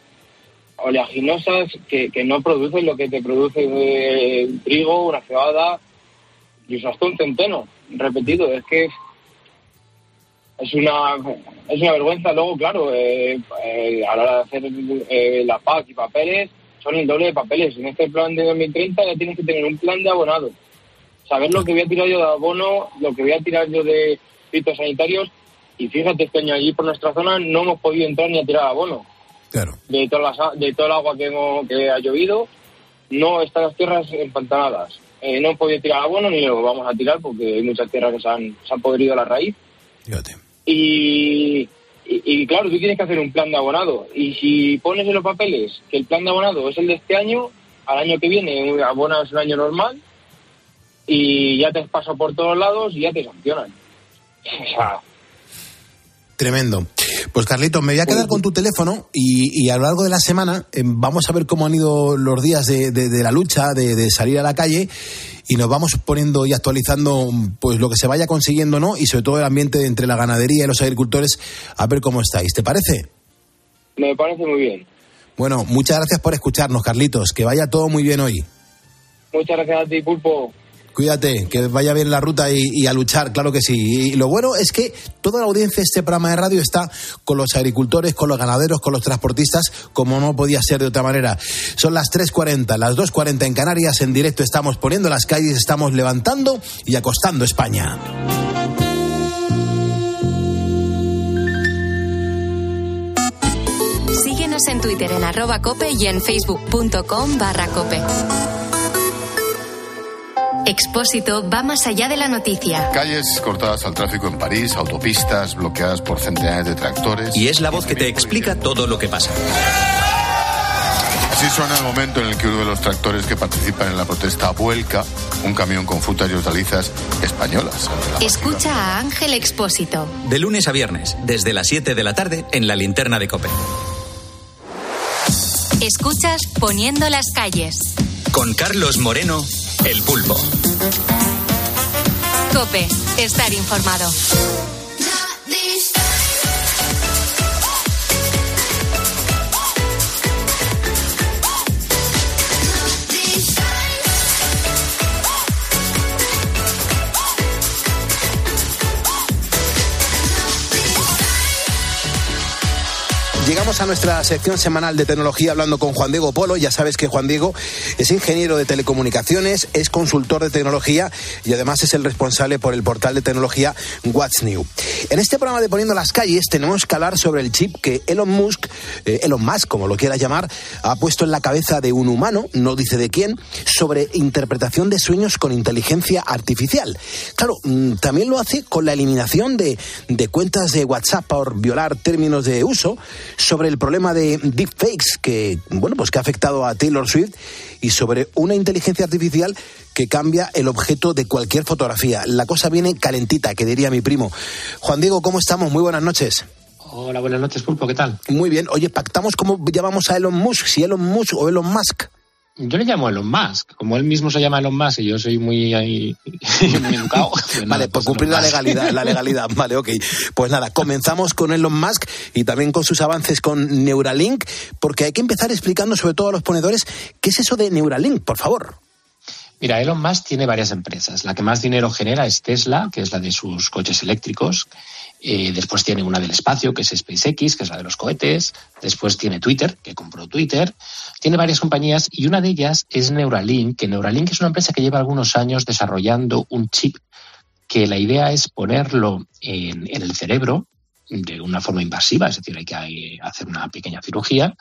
oleaginosas que, que no producen lo que te produce eh, un trigo, una cebada, incluso hasta un centeno, repetido. Es que es una es una vergüenza. Luego, claro, eh, eh, a la hora de hacer eh, la PAC y papeles, son el doble de papeles. En este plan de 2030 ya tienes que tener un plan de abonado. Saber lo que voy a tirar yo de abono, lo que voy a tirar yo de fitosanitarios. Y fíjate, este año allí por nuestra zona no hemos podido entrar ni a tirar abono. Claro. De, todas las, de todo el agua que, hemos- que ha llovido, no están las tierras empantanadas. Eh, no hemos podido tirar abono ni lo vamos a tirar porque hay muchas tierras que se han, se han podrido a la raíz. Y, claro, tú tienes que hacer un plan de abonado. Y si pones en los papeles que el plan de abonado es el de este año, al año que viene abonas un año normal y ya te pasado por todos lados y ya te sancionan. O sea, Tremendo. Pues Carlitos, me voy a quedar con tu teléfono y, y a lo largo de la semana eh, vamos a ver cómo han ido los días de, de- de la lucha, de, de salir a la calle y nos vamos poniendo y actualizando pues lo que se vaya consiguiendo, ¿no? Y sobre todo el ambiente entre la ganadería y los agricultores, a ver cómo estáis. ¿Te parece? me parece muy bien. Bueno, muchas gracias por escucharnos, Carlitos. Que vaya todo muy bien hoy. Muchas gracias a ti, Pulpo. Cuídate, que vaya bien la ruta y, a luchar, claro que sí. Y lo bueno es que toda la audiencia de este programa de radio está con los agricultores, con los ganaderos, con los transportistas, como no podía ser de otra manera. Son las 3.40, las 2.40 en Canarias, en directo estamos poniendo las calles, estamos levantando y acostando España. Síguenos en Twitter en arroba cope y en facebook.com barra cope. Expósito va más allá de la noticia. Calles cortadas al tráfico en París, autopistas bloqueadas por centenares de tractores. Y es la voz que te explica todo lo que pasa. Así suena el momento en el que uno de los tractores que participan en la protesta vuelca un camión con frutas y hortalizas españolas. Escucha a Ángel Expósito. De lunes a viernes, desde las 7 de la tarde, en la linterna de Cope. Escuchas Poniendo las calles. Con Carlos Moreno, el pulpo. Cope, estar informado. Llegamos a nuestra sección semanal de tecnología hablando con Juan Diego Polo. Ya sabes que Juan Diego es ingeniero de telecomunicaciones, es consultor de tecnología y además es el responsable por el portal de tecnología What's New. En este programa de Poniendo las calles tenemos que hablar sobre el chip que Elon Musk, eh, Elon Musk, como lo quiera llamar, ha puesto en la cabeza de un humano, no dice de quién, sobre interpretación de sueños con inteligencia artificial. Claro, mm, también lo hace con la eliminación de, de cuentas de WhatsApp por violar términos de uso, sobre el problema de deepfakes que, bueno, pues que ha afectado a Taylor Swift y sobre una inteligencia artificial que cambia el objeto de cualquier fotografía. La cosa viene calentita, que diría mi primo. Juan Diego, ¿cómo estamos? Muy buenas noches. Hola, buenas noches, Pulpo, ¿qué tal? Muy bien. Oye, pactamos cómo llamamos a Elon Musk, si Elon Musk o Elon Musk. Yo le llamo Elon Musk. Como él mismo se llama Elon Musk y yo soy muy, ahí, muy educado. pues Vale, por cumplir la legalidad, la legalidad. Vale, ok. Pues nada, comenzamos con Elon Musk y también con sus avances con Neuralink, porque hay que empezar explicando sobre todo a los ponedores qué es eso de Neuralink, por favor. Mira, Elon Musk tiene varias empresas. La que más dinero genera es Tesla, que es la de sus coches eléctricos. Eh, después tiene una del espacio, que es SpaceX, que es la de los cohetes. Después tiene Twitter, que compró Twitter. Tiene varias compañías y una de ellas es Neuralink, que Neuralink es una empresa que lleva algunos años desarrollando un chip que la idea es ponerlo en, en el cerebro de una forma invasiva, es decir, hay que hacer una pequeña cirugía,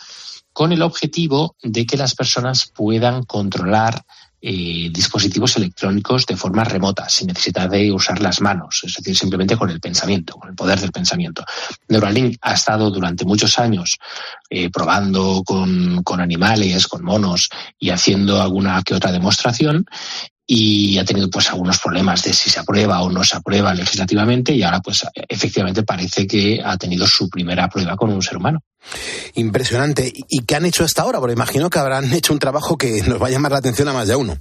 con el objetivo de que las personas puedan controlar eh, dispositivos electrónicos de forma remota, sin necesidad de usar las manos, es decir, simplemente con el pensamiento, con el poder del pensamiento. Neuralink ha estado durante muchos años eh, probando con, con animales, con monos y haciendo alguna que otra demostración y ha tenido pues algunos problemas de si se aprueba o no se aprueba legislativamente y ahora pues efectivamente parece que ha tenido su primera prueba con un ser humano. Impresionante. ¿Y qué han hecho hasta ahora? Porque imagino que habrán hecho un trabajo que nos va a llamar la atención a más de uno.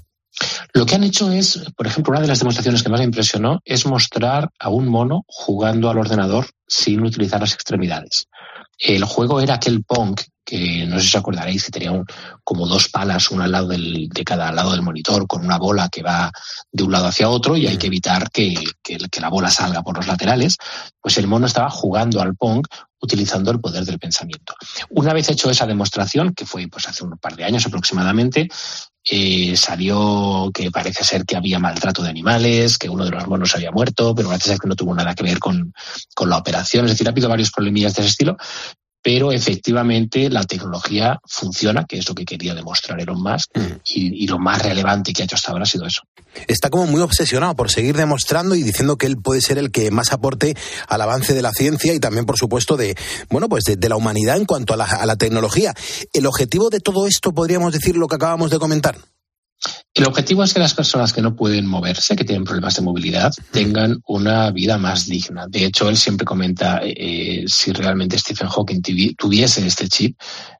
Lo que han hecho es, por ejemplo, una de las demostraciones que más me impresionó es mostrar a un mono jugando al ordenador sin utilizar las extremidades. El juego era aquel Pong, que que no sé si os acordaréis que tenía un- como dos palas, una al lado del- de cada lado del monitor, con una bola que va de un lado hacia otro y hay que evitar que, que- que la bola salga por los laterales. Pues el mono estaba jugando al Pong utilizando el poder del pensamiento. Una vez hecho esa demostración, que fue pues hace un par de años aproximadamente, eh, salió que parece ser que había maltrato de animales, que uno de los monos había muerto, pero parece ser que no tuvo nada que ver con, con la operación. Es decir, ha habido varios problemillas de ese estilo, pero efectivamente la tecnología funciona, que es lo que quería demostrar Elon Musk, y, y lo más relevante que ha hecho hasta ahora ha sido eso. Está como muy obsesionado por seguir demostrando y diciendo que él puede ser el que más aporte al avance de la ciencia y también, por supuesto, de bueno, pues de, de la humanidad en cuanto a la, a la tecnología. El objetivo de todo esto, podríamos decir lo que acabamos de comentar. El objetivo es que las personas que no pueden moverse, que tienen problemas de movilidad, tengan una vida más digna. De hecho, él siempre comenta eh, si realmente Stephen Hawking tuvi- tuviese este chip,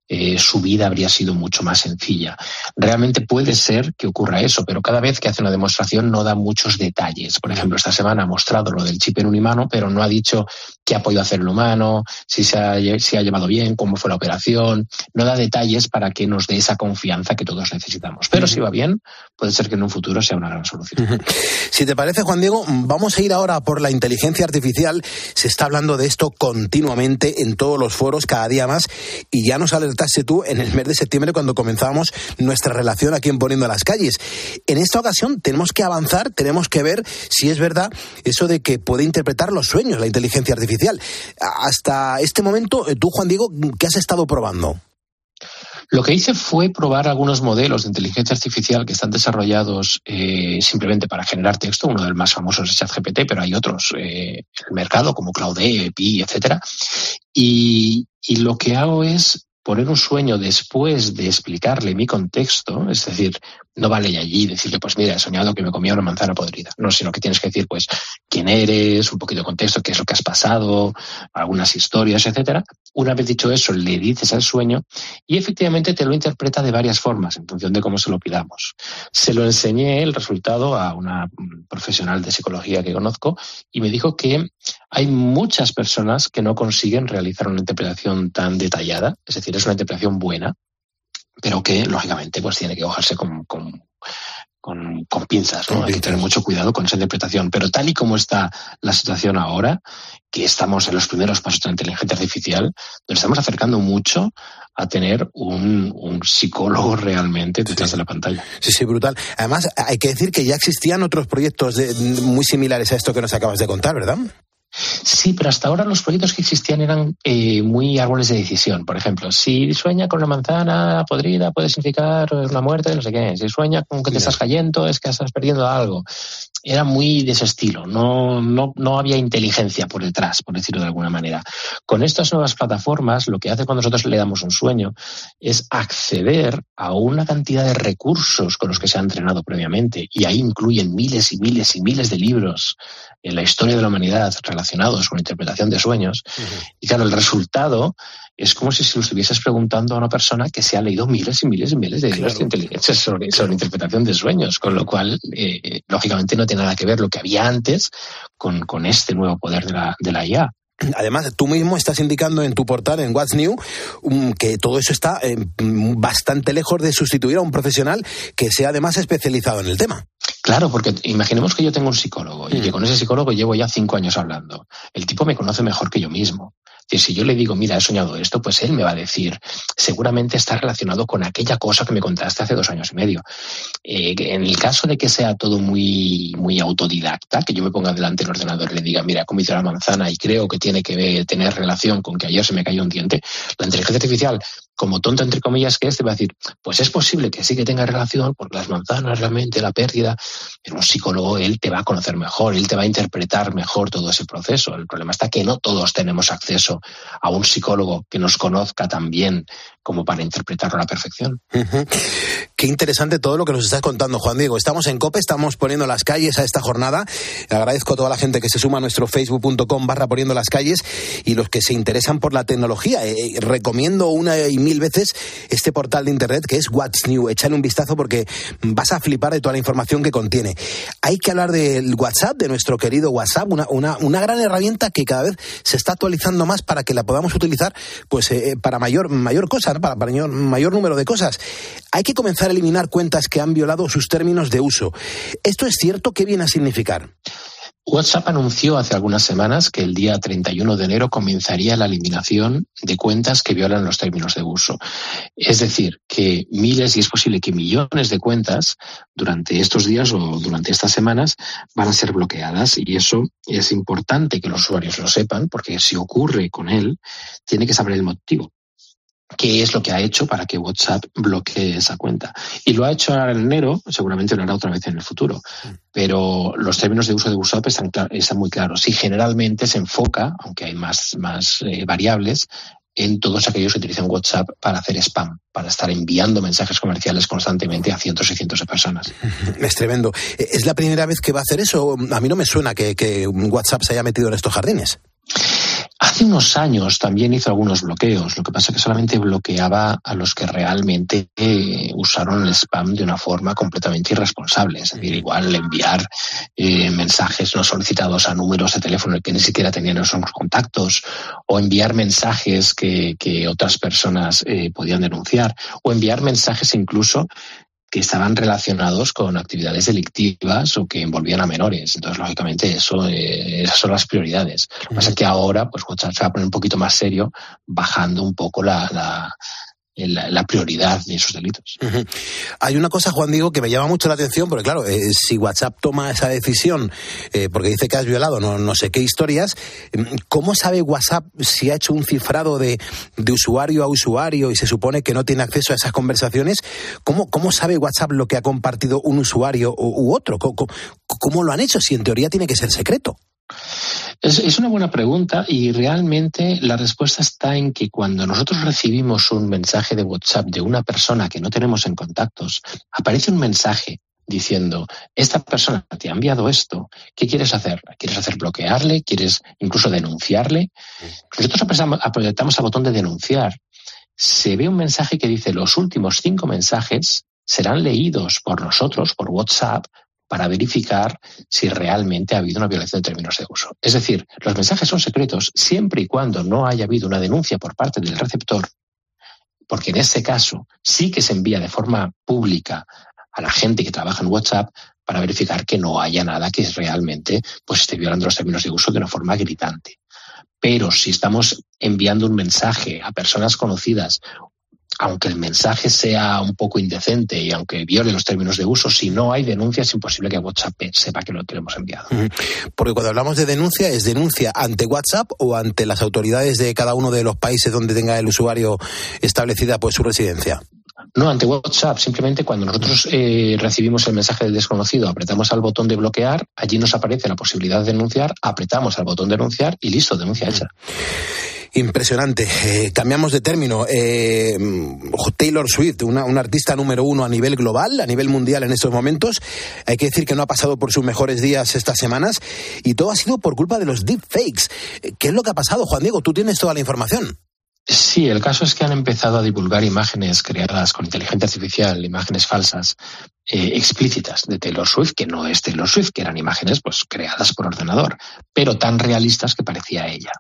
eh, su vida habría sido mucho más sencilla. Realmente puede ser que ocurra eso, pero cada vez que hace una demostración no da muchos detalles. Por ejemplo, esta semana ha mostrado lo del chip en un humano, pero no ha dicho qué ha podido hacer el humano, si se ha, llevado bien, cómo fue la operación. No da detalles para que nos dé esa confianza que todos necesitamos. Pero si va bien, puede ser que en un futuro sea una gran solución. Si te parece, Juan Diego, vamos a ir ahora por la inteligencia artificial. Se está hablando de esto continuamente en todos los foros, cada día más, y ya nos alertaste tú en el mes de septiembre cuando comenzábamos nuestra relación aquí en Poniendo las Calles. En esta ocasión tenemos que avanzar, tenemos que ver si es verdad eso de que puede interpretar los sueños la inteligencia artificial. Hasta este momento, eh, tú, Juan Diego, ¿qué has estado probando? Lo que hice fue probar algunos modelos de inteligencia artificial que están desarrollados eh, simplemente para generar texto. Uno de los más famosos es ChatGPT, pero hay otros eh, en el mercado como Claude, Pi, etcétera. Y lo que hago es poner un sueño después de explicarle mi contexto, es decir, no vale allí decirle, pues mira, he soñado que me comía una manzana podrida. No, sino que tienes que decir, pues, quién eres, un poquito de contexto, qué es lo que has pasado, algunas historias, etcétera. Una vez dicho eso, le dices al sueño y efectivamente te lo interpreta de varias formas en función de cómo se lo pidamos. Se lo enseñé el resultado a una mm, profesional de psicología que conozco y me dijo que hay muchas personas que no consiguen realizar una interpretación tan detallada, es decir, es una interpretación buena, pero que lógicamente pues tiene que con, con, con, con pinzas, ¿no? Hay que tener mucho cuidado con esa interpretación. Pero tal y como está la situación ahora, que estamos en los primeros pasos de la inteligencia artificial, nos estamos acercando mucho a tener un, un psicólogo realmente detrás de la pantalla. Sí, sí, brutal. Además, hay que decir que ya existían otros proyectos de- muy similares a esto que nos acabas de contar, ¿verdad? Sí, pero hasta ahora los proyectos que existían eran eh, muy árboles de decisión. Por ejemplo, si sueña con una manzana podrida puede significar una muerte, no sé qué. Si sueña con que te estás cayendo es que estás perdiendo algo. Era muy de ese estilo. No, no, no había inteligencia por detrás, por decirlo de alguna manera. Con estas nuevas plataformas, lo que hace cuando nosotros le damos un sueño es acceder a una cantidad de recursos con los que se ha entrenado previamente. Y ahí incluyen miles y miles y miles de libros en la historia de la humanidad relacionados con la interpretación de sueños. Y claro, el resultado es como si se lo estuvieses preguntando a una persona que se ha leído miles y miles y miles de libros de inteligencia sobre, sobre interpretación de sueños, con lo cual, eh, lógicamente, no tiene nada que ver lo que había antes con, con este nuevo poder de la, de la IA. Además, tú mismo estás indicando en tu portal, en What's New, um, que todo eso está eh, mm, bastante lejos de sustituir a un profesional que sea además especializado en el tema. Claro, porque imaginemos que yo tengo un psicólogo y que con ese psicólogo llevo ya cinco años hablando. El tipo me conoce mejor que yo mismo. Decir, si yo le digo, mira, he soñado esto, pues él me va a decir, seguramente está relacionado con aquella cosa que me contaste hace dos años y medio. Eh, que en el caso de que sea todo muy, muy autodidacta, que yo me ponga delante del ordenador y le diga, mira, he comido la manzana y creo que tiene que tener relación con que ayer se me cayó un diente, la inteligencia artificial, como tonta entre comillas que es, te va a decir, pues es posible que sí que tenga relación, porque las manzanas realmente, la pérdida, pero un psicólogo, él te va a conocer mejor, él te va a interpretar mejor todo ese proceso. El problema está que no todos tenemos acceso a un psicólogo que nos conozca tan bien como para interpretarlo a la perfección. Qué interesante todo lo que nos estás contando, Juan Diego. Estamos en COPE, estamos poniendo las calles a esta jornada. Agradezco a toda la gente que se suma a nuestro facebook.com barra poniendo las calles y los que se interesan por la tecnología. Eh, eh, recomiendo una y mil veces este portal de internet que es What's New. Échale un vistazo porque vas a flipar de toda la información que contiene. Hay que hablar del WhatsApp, de nuestro querido WhatsApp, una, una, una gran herramienta que cada vez se está actualizando más para que la podamos utilizar pues eh, para mayor, mayor cosa, para, mayor número de cosas. Hay que comenzar a eliminar cuentas que han violado sus términos de uso. ¿Esto es cierto? ¿Qué viene a significar? WhatsApp anunció hace algunas semanas que el día 31 de enero comenzaría la eliminación de cuentas que violan los términos de uso. Es decir, que miles y es posible que millones de cuentas durante estos días o durante estas semanas van a ser bloqueadas y eso es importante que los usuarios lo sepan porque si ocurre con él, tiene que saber el motivo qué es lo que ha hecho para que WhatsApp bloquee esa cuenta. Y lo ha hecho ahora en enero, seguramente lo hará otra vez en el futuro. Pero los términos de uso de WhatsApp están, están muy claros. Y generalmente se enfoca, aunque hay más, más eh, variables, en todos aquellos que utilizan WhatsApp para hacer spam, para estar enviando mensajes comerciales constantemente a cientos y cientos de personas. Es tremendo. ¿Es la primera vez que va a hacer eso? A mí no me suena que, que WhatsApp se haya metido en estos jardines. Hace unos años también hizo algunos bloqueos, lo que pasa es que solamente bloqueaba a los que realmente eh, usaron el spam de una forma completamente irresponsable. Es decir, igual enviar eh, mensajes no solicitados a números de teléfono que ni siquiera tenían esos contactos, o enviar mensajes que, que otras personas eh, podían denunciar, o enviar mensajes incluso que estaban relacionados con actividades delictivas o que envolvían a menores. Entonces, lógicamente, eso, eh, esas son las prioridades. Lo que pasa es que ahora, pues WhatsApp se va a poner un poquito más serio, bajando un poco la, la, la- prioridad de esos delitos. Hay una cosa, Juan Diego, que me llama mucho la atención, porque claro, eh, si WhatsApp toma esa decisión, eh, porque dice que has violado no, sé qué historias, ¿cómo sabe WhatsApp si ha hecho un cifrado de, de usuario a usuario y se supone que no tiene acceso a esas conversaciones? ¿Cómo, cómo sabe WhatsApp lo que ha compartido un usuario u, u otro? ¿Cómo, cómo- cómo lo han hecho si en teoría tiene que ser secreto? Es, es una buena pregunta y realmente la respuesta está en que cuando nosotros recibimos un mensaje de WhatsApp de una persona que no tenemos en contactos, aparece un mensaje diciendo, esta persona te ha enviado esto, ¿qué quieres hacer? ¿Quieres hacer bloquearle? ¿Quieres incluso denunciarle? Nosotros apretamos, apretamos al botón de denunciar. Se ve un mensaje que dice, los últimos cinco mensajes serán leídos por nosotros, por WhatsApp, para verificar si realmente ha habido una violación de términos de uso. Es decir, los mensajes son secretos siempre y cuando no haya habido una denuncia por parte del receptor, porque en ese caso sí que se envía de forma pública a la gente que trabaja en WhatsApp para verificar que no haya nada que realmente pues, esté violando los términos de uso de una forma gritante. Pero si estamos enviando un mensaje a personas conocidas aunque el mensaje sea un poco indecente y aunque viole los términos de uso, si no hay denuncia es imposible que WhatsApp sepa que lo, que hemos enviado. Porque cuando hablamos de denuncia, ¿es denuncia ante WhatsApp o ante las autoridades de cada uno de los países donde tenga el usuario establecida pues su residencia? No, ante WhatsApp, simplemente cuando nosotros eh, recibimos el mensaje del desconocido, apretamos al botón de bloquear, allí nos aparece la posibilidad de denunciar, apretamos al botón de denunciar y listo, denuncia hecha. Impresionante. Eh, cambiamos de término. Eh, Taylor Swift, una, una artista número uno a nivel global, a nivel mundial en estos momentos. Hay que decir que no ha pasado por sus mejores días estas semanas y todo ha sido por culpa de los deepfakes. Eh, ¿Qué es lo que ha pasado, Juan Diego? Tú tienes toda la información. Sí, el caso es que han empezado a divulgar imágenes creadas con inteligencia artificial, imágenes falsas, eh, explícitas de Taylor Swift, que no es Taylor Swift, que eran imágenes pues creadas por ordenador, pero tan realistas que parecía ella.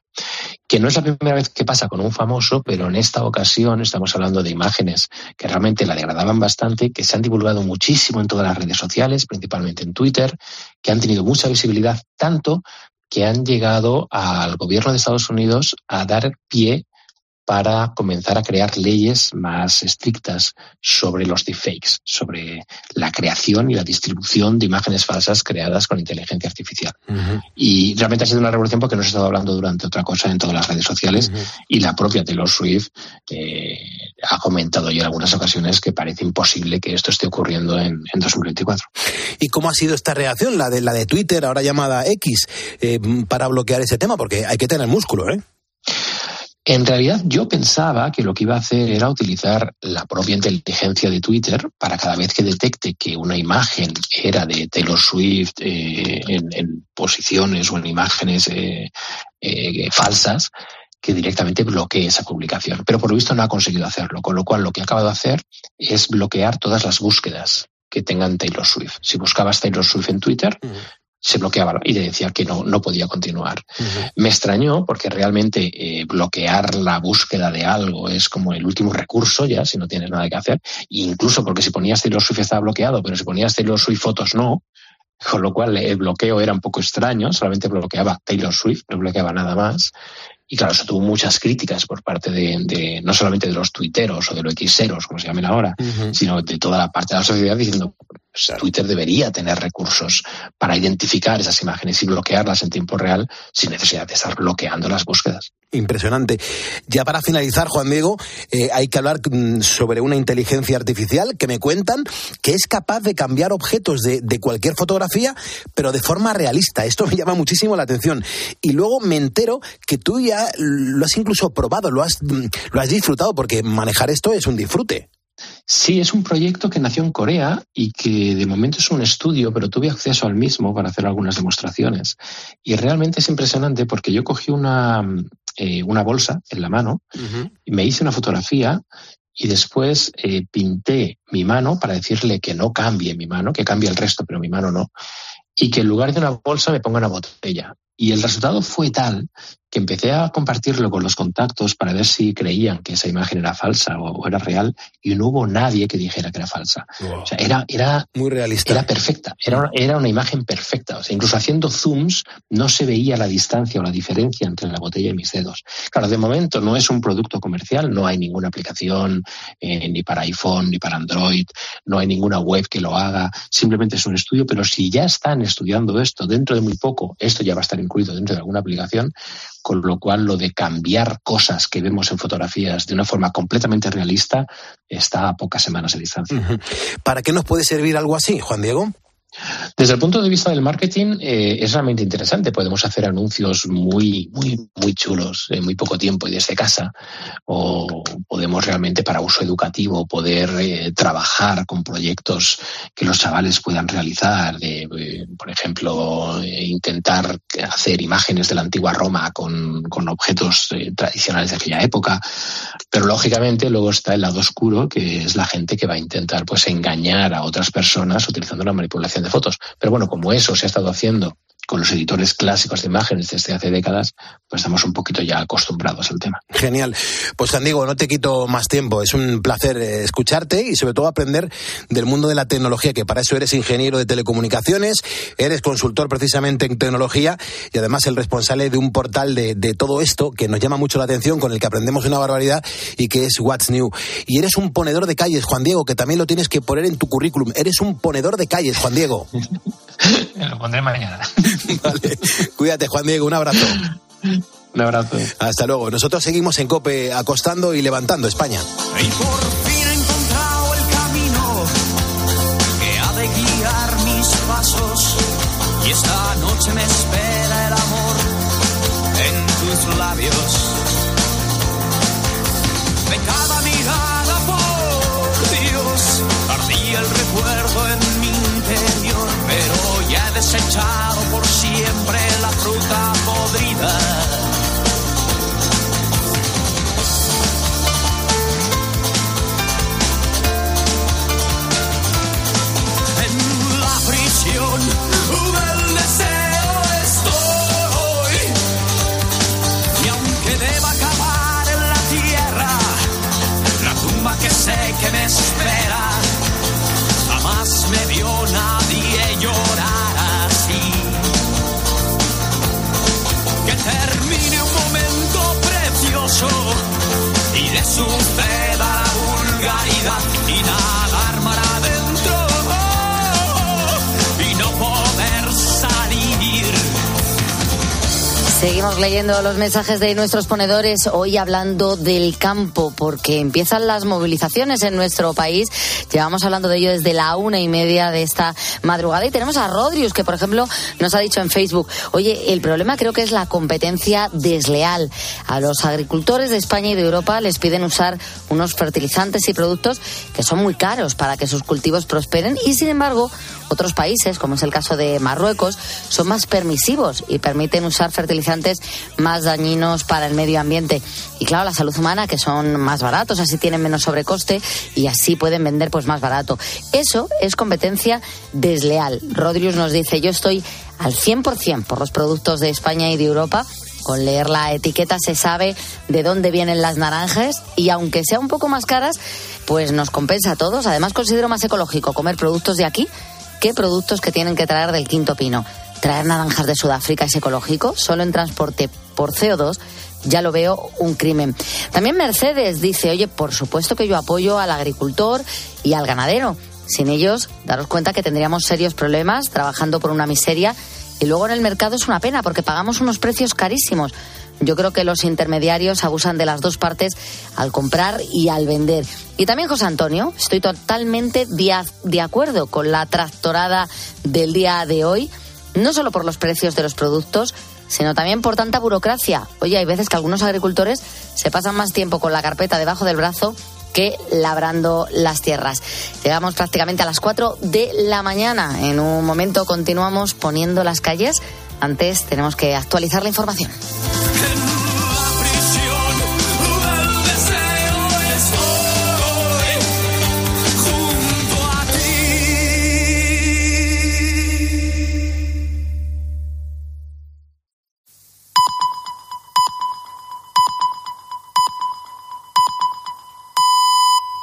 Que no es la primera vez que pasa con un famoso, pero en esta ocasión estamos hablando de imágenes que realmente la degradaban bastante, que se han divulgado muchísimo en todas las redes sociales, principalmente en Twitter, que han tenido mucha visibilidad, tanto que han llegado al gobierno de Estados Unidos a dar pie para comenzar a crear leyes más estrictas sobre los deepfakes, sobre la creación y la distribución de imágenes falsas creadas con inteligencia artificial. Y realmente ha sido una revolución porque no se ha estado hablando durante otra cosa en todas las redes sociales y la propia Taylor Swift eh, ha comentado ya en algunas ocasiones que parece imposible que esto esté ocurriendo en, en 2024. ¿Y cómo ha sido esta reacción, la de, la de Twitter, ahora llamada X, eh, para bloquear ese tema? Porque hay que tener músculo, ¿eh? En realidad yo pensaba que lo que iba a hacer era utilizar la propia inteligencia de Twitter para cada vez que detecte que una imagen era de Taylor Swift eh, en, posiciones o en imágenes eh, eh, falsas, que directamente bloquee esa publicación. Pero por lo visto no ha conseguido hacerlo, con lo cual lo que ha acabado de hacer es bloquear todas las búsquedas que tengan Taylor Swift. Si buscabas Taylor Swift en Twitter, se bloqueaba y le decía que no, no podía continuar. Me extrañó porque realmente eh, bloquear la búsqueda de algo es como el último recurso ya, si no tienes nada que hacer. E incluso porque si ponías Taylor Swift estaba bloqueado, pero si ponías Taylor Swift fotos no. Con lo cual el bloqueo era un poco extraño, solamente bloqueaba Taylor Swift, no bloqueaba nada más. Y claro, eso tuvo muchas críticas por parte de, de no solamente de los tuiteros o de los xeros, como se llamen ahora, sino de toda la parte de la sociedad diciendo Twitter debería tener recursos para identificar esas imágenes y bloquearlas en tiempo real sin necesidad de estar bloqueando las búsquedas. Impresionante. Ya para finalizar, Juan Diego, eh, hay que hablar mm, sobre una inteligencia artificial que me cuentan que es capaz de cambiar objetos de, de cualquier fotografía, pero de forma realista. Esto me llama muchísimo la atención. Y luego me entero que tú ya lo has incluso probado, lo has, mm, lo has disfrutado, porque manejar esto es un disfrute. Sí, es un proyecto que nació en Corea y que de momento es un estudio, pero tuve acceso al mismo para hacer algunas demostraciones. Y realmente es impresionante porque yo cogí una, eh, una bolsa en la mano y me hice una fotografía y después eh, pinté mi mano para decirle que no cambie mi mano, que cambie el resto, pero mi mano no, y que en lugar de una bolsa me ponga una botella. Y el resultado fue tal que empecé a compartirlo con los contactos para ver si creían que esa imagen era falsa o, o era real y no hubo nadie que dijera que era falsa. O sea, era, era muy realista. Era perfecta, era una, era una imagen perfecta. O sea, incluso haciendo zooms no se veía la distancia o la diferencia entre la botella y mis dedos. Claro, de momento no es un producto comercial, no hay ninguna aplicación eh, ni para iPhone ni para Android, no hay ninguna web que lo haga, simplemente es un estudio, pero si ya están estudiando esto dentro de muy poco, esto ya va a estar incluido dentro de alguna aplicación, con lo cual lo de cambiar cosas que vemos en fotografías de una forma completamente realista está a pocas semanas de distancia. ¿Para qué nos puede servir algo así, Juan Diego? Desde el punto de vista del marketing eh, es realmente interesante. Podemos hacer anuncios muy, muy, muy chulos en muy poco tiempo y desde casa. O podemos realmente para uso educativo poder eh, trabajar con proyectos que los chavales puedan realizar. De, eh, por ejemplo, intentar hacer imágenes de la antigua Roma con, con objetos tradicionales de aquella época. Pero lógicamente luego está el lado oscuro, que es la gente que va a intentar pues engañar a otras personas utilizando la manipulación de fotos. Pero bueno, como eso se ha estado haciendo con los editores clásicos de imágenes desde hace décadas, pues estamos un poquito ya acostumbrados al tema. Genial. Pues Juan Diego, no te quito más tiempo. Es un placer eh, escucharte y sobre todo aprender del mundo de la tecnología, que para eso eres ingeniero de telecomunicaciones, eres consultor precisamente en tecnología y además el responsable de un portal de, de todo esto que nos llama mucho la atención, con el que aprendemos una barbaridad y que es What's New. Y eres un ponedor de calles, Juan Diego, que también lo tienes que poner en tu currículum. Eres un ponedor de calles, Juan Diego. Lo pondré mañana. Vale. Cuídate, Juan Diego. Un abrazo. Un abrazo. Hasta luego. Nosotros seguimos en COPE acostando y levantando España. Y por fin he encontrado el camino que ha de guiar mis pasos. Y esta noche me espera Seguimos leyendo los mensajes de nuestros ponedores, hoy hablando del campo, porque empiezan las movilizaciones en nuestro país. Llevamos hablando de ello desde la una y media de esta madrugada y tenemos a Rodrius, que por ejemplo nos ha dicho en Facebook, oye, el problema creo que es la competencia desleal. A los agricultores de España y de Europa les piden usar unos fertilizantes y productos que son muy caros para que sus cultivos prosperen y sin embargo otros países, como es el caso de Marruecos, son más permisivos y permiten usar fertilizantes más dañinos para el medio ambiente. Y claro, la salud humana, que son más baratos, así tienen menos sobrecoste y así pueden vender pues más barato. Eso es competencia desleal. Rodrius nos dice, yo estoy al 100% por los productos de España y de Europa. Con leer la etiqueta se sabe de dónde vienen las naranjas y aunque sea un poco más caras, pues nos compensa a todos. Además considero más ecológico comer productos de aquí que productos que tienen que traer del quinto pino. Traer naranjas de Sudáfrica es ecológico, solo en transporte por CO2 ya lo veo un crimen. También Mercedes dice, oye, por supuesto que yo apoyo al agricultor y al ganadero. Sin ellos, daros cuenta que tendríamos serios problemas trabajando por una miseria y luego en el mercado es una pena porque pagamos unos precios carísimos. Yo creo que los intermediarios abusan de las dos partes al comprar y al vender. Y también José Antonio, estoy totalmente de, acuerdo con la tractorada del día de hoy, no solo por los precios de los productos, sino también por tanta burocracia. Oye, hay veces que algunos agricultores se pasan más tiempo con la carpeta debajo del brazo que labrando las tierras. Llegamos prácticamente a las 4 de la mañana. En un momento continuamos poniendo las calles. Antes tenemos que actualizar la información.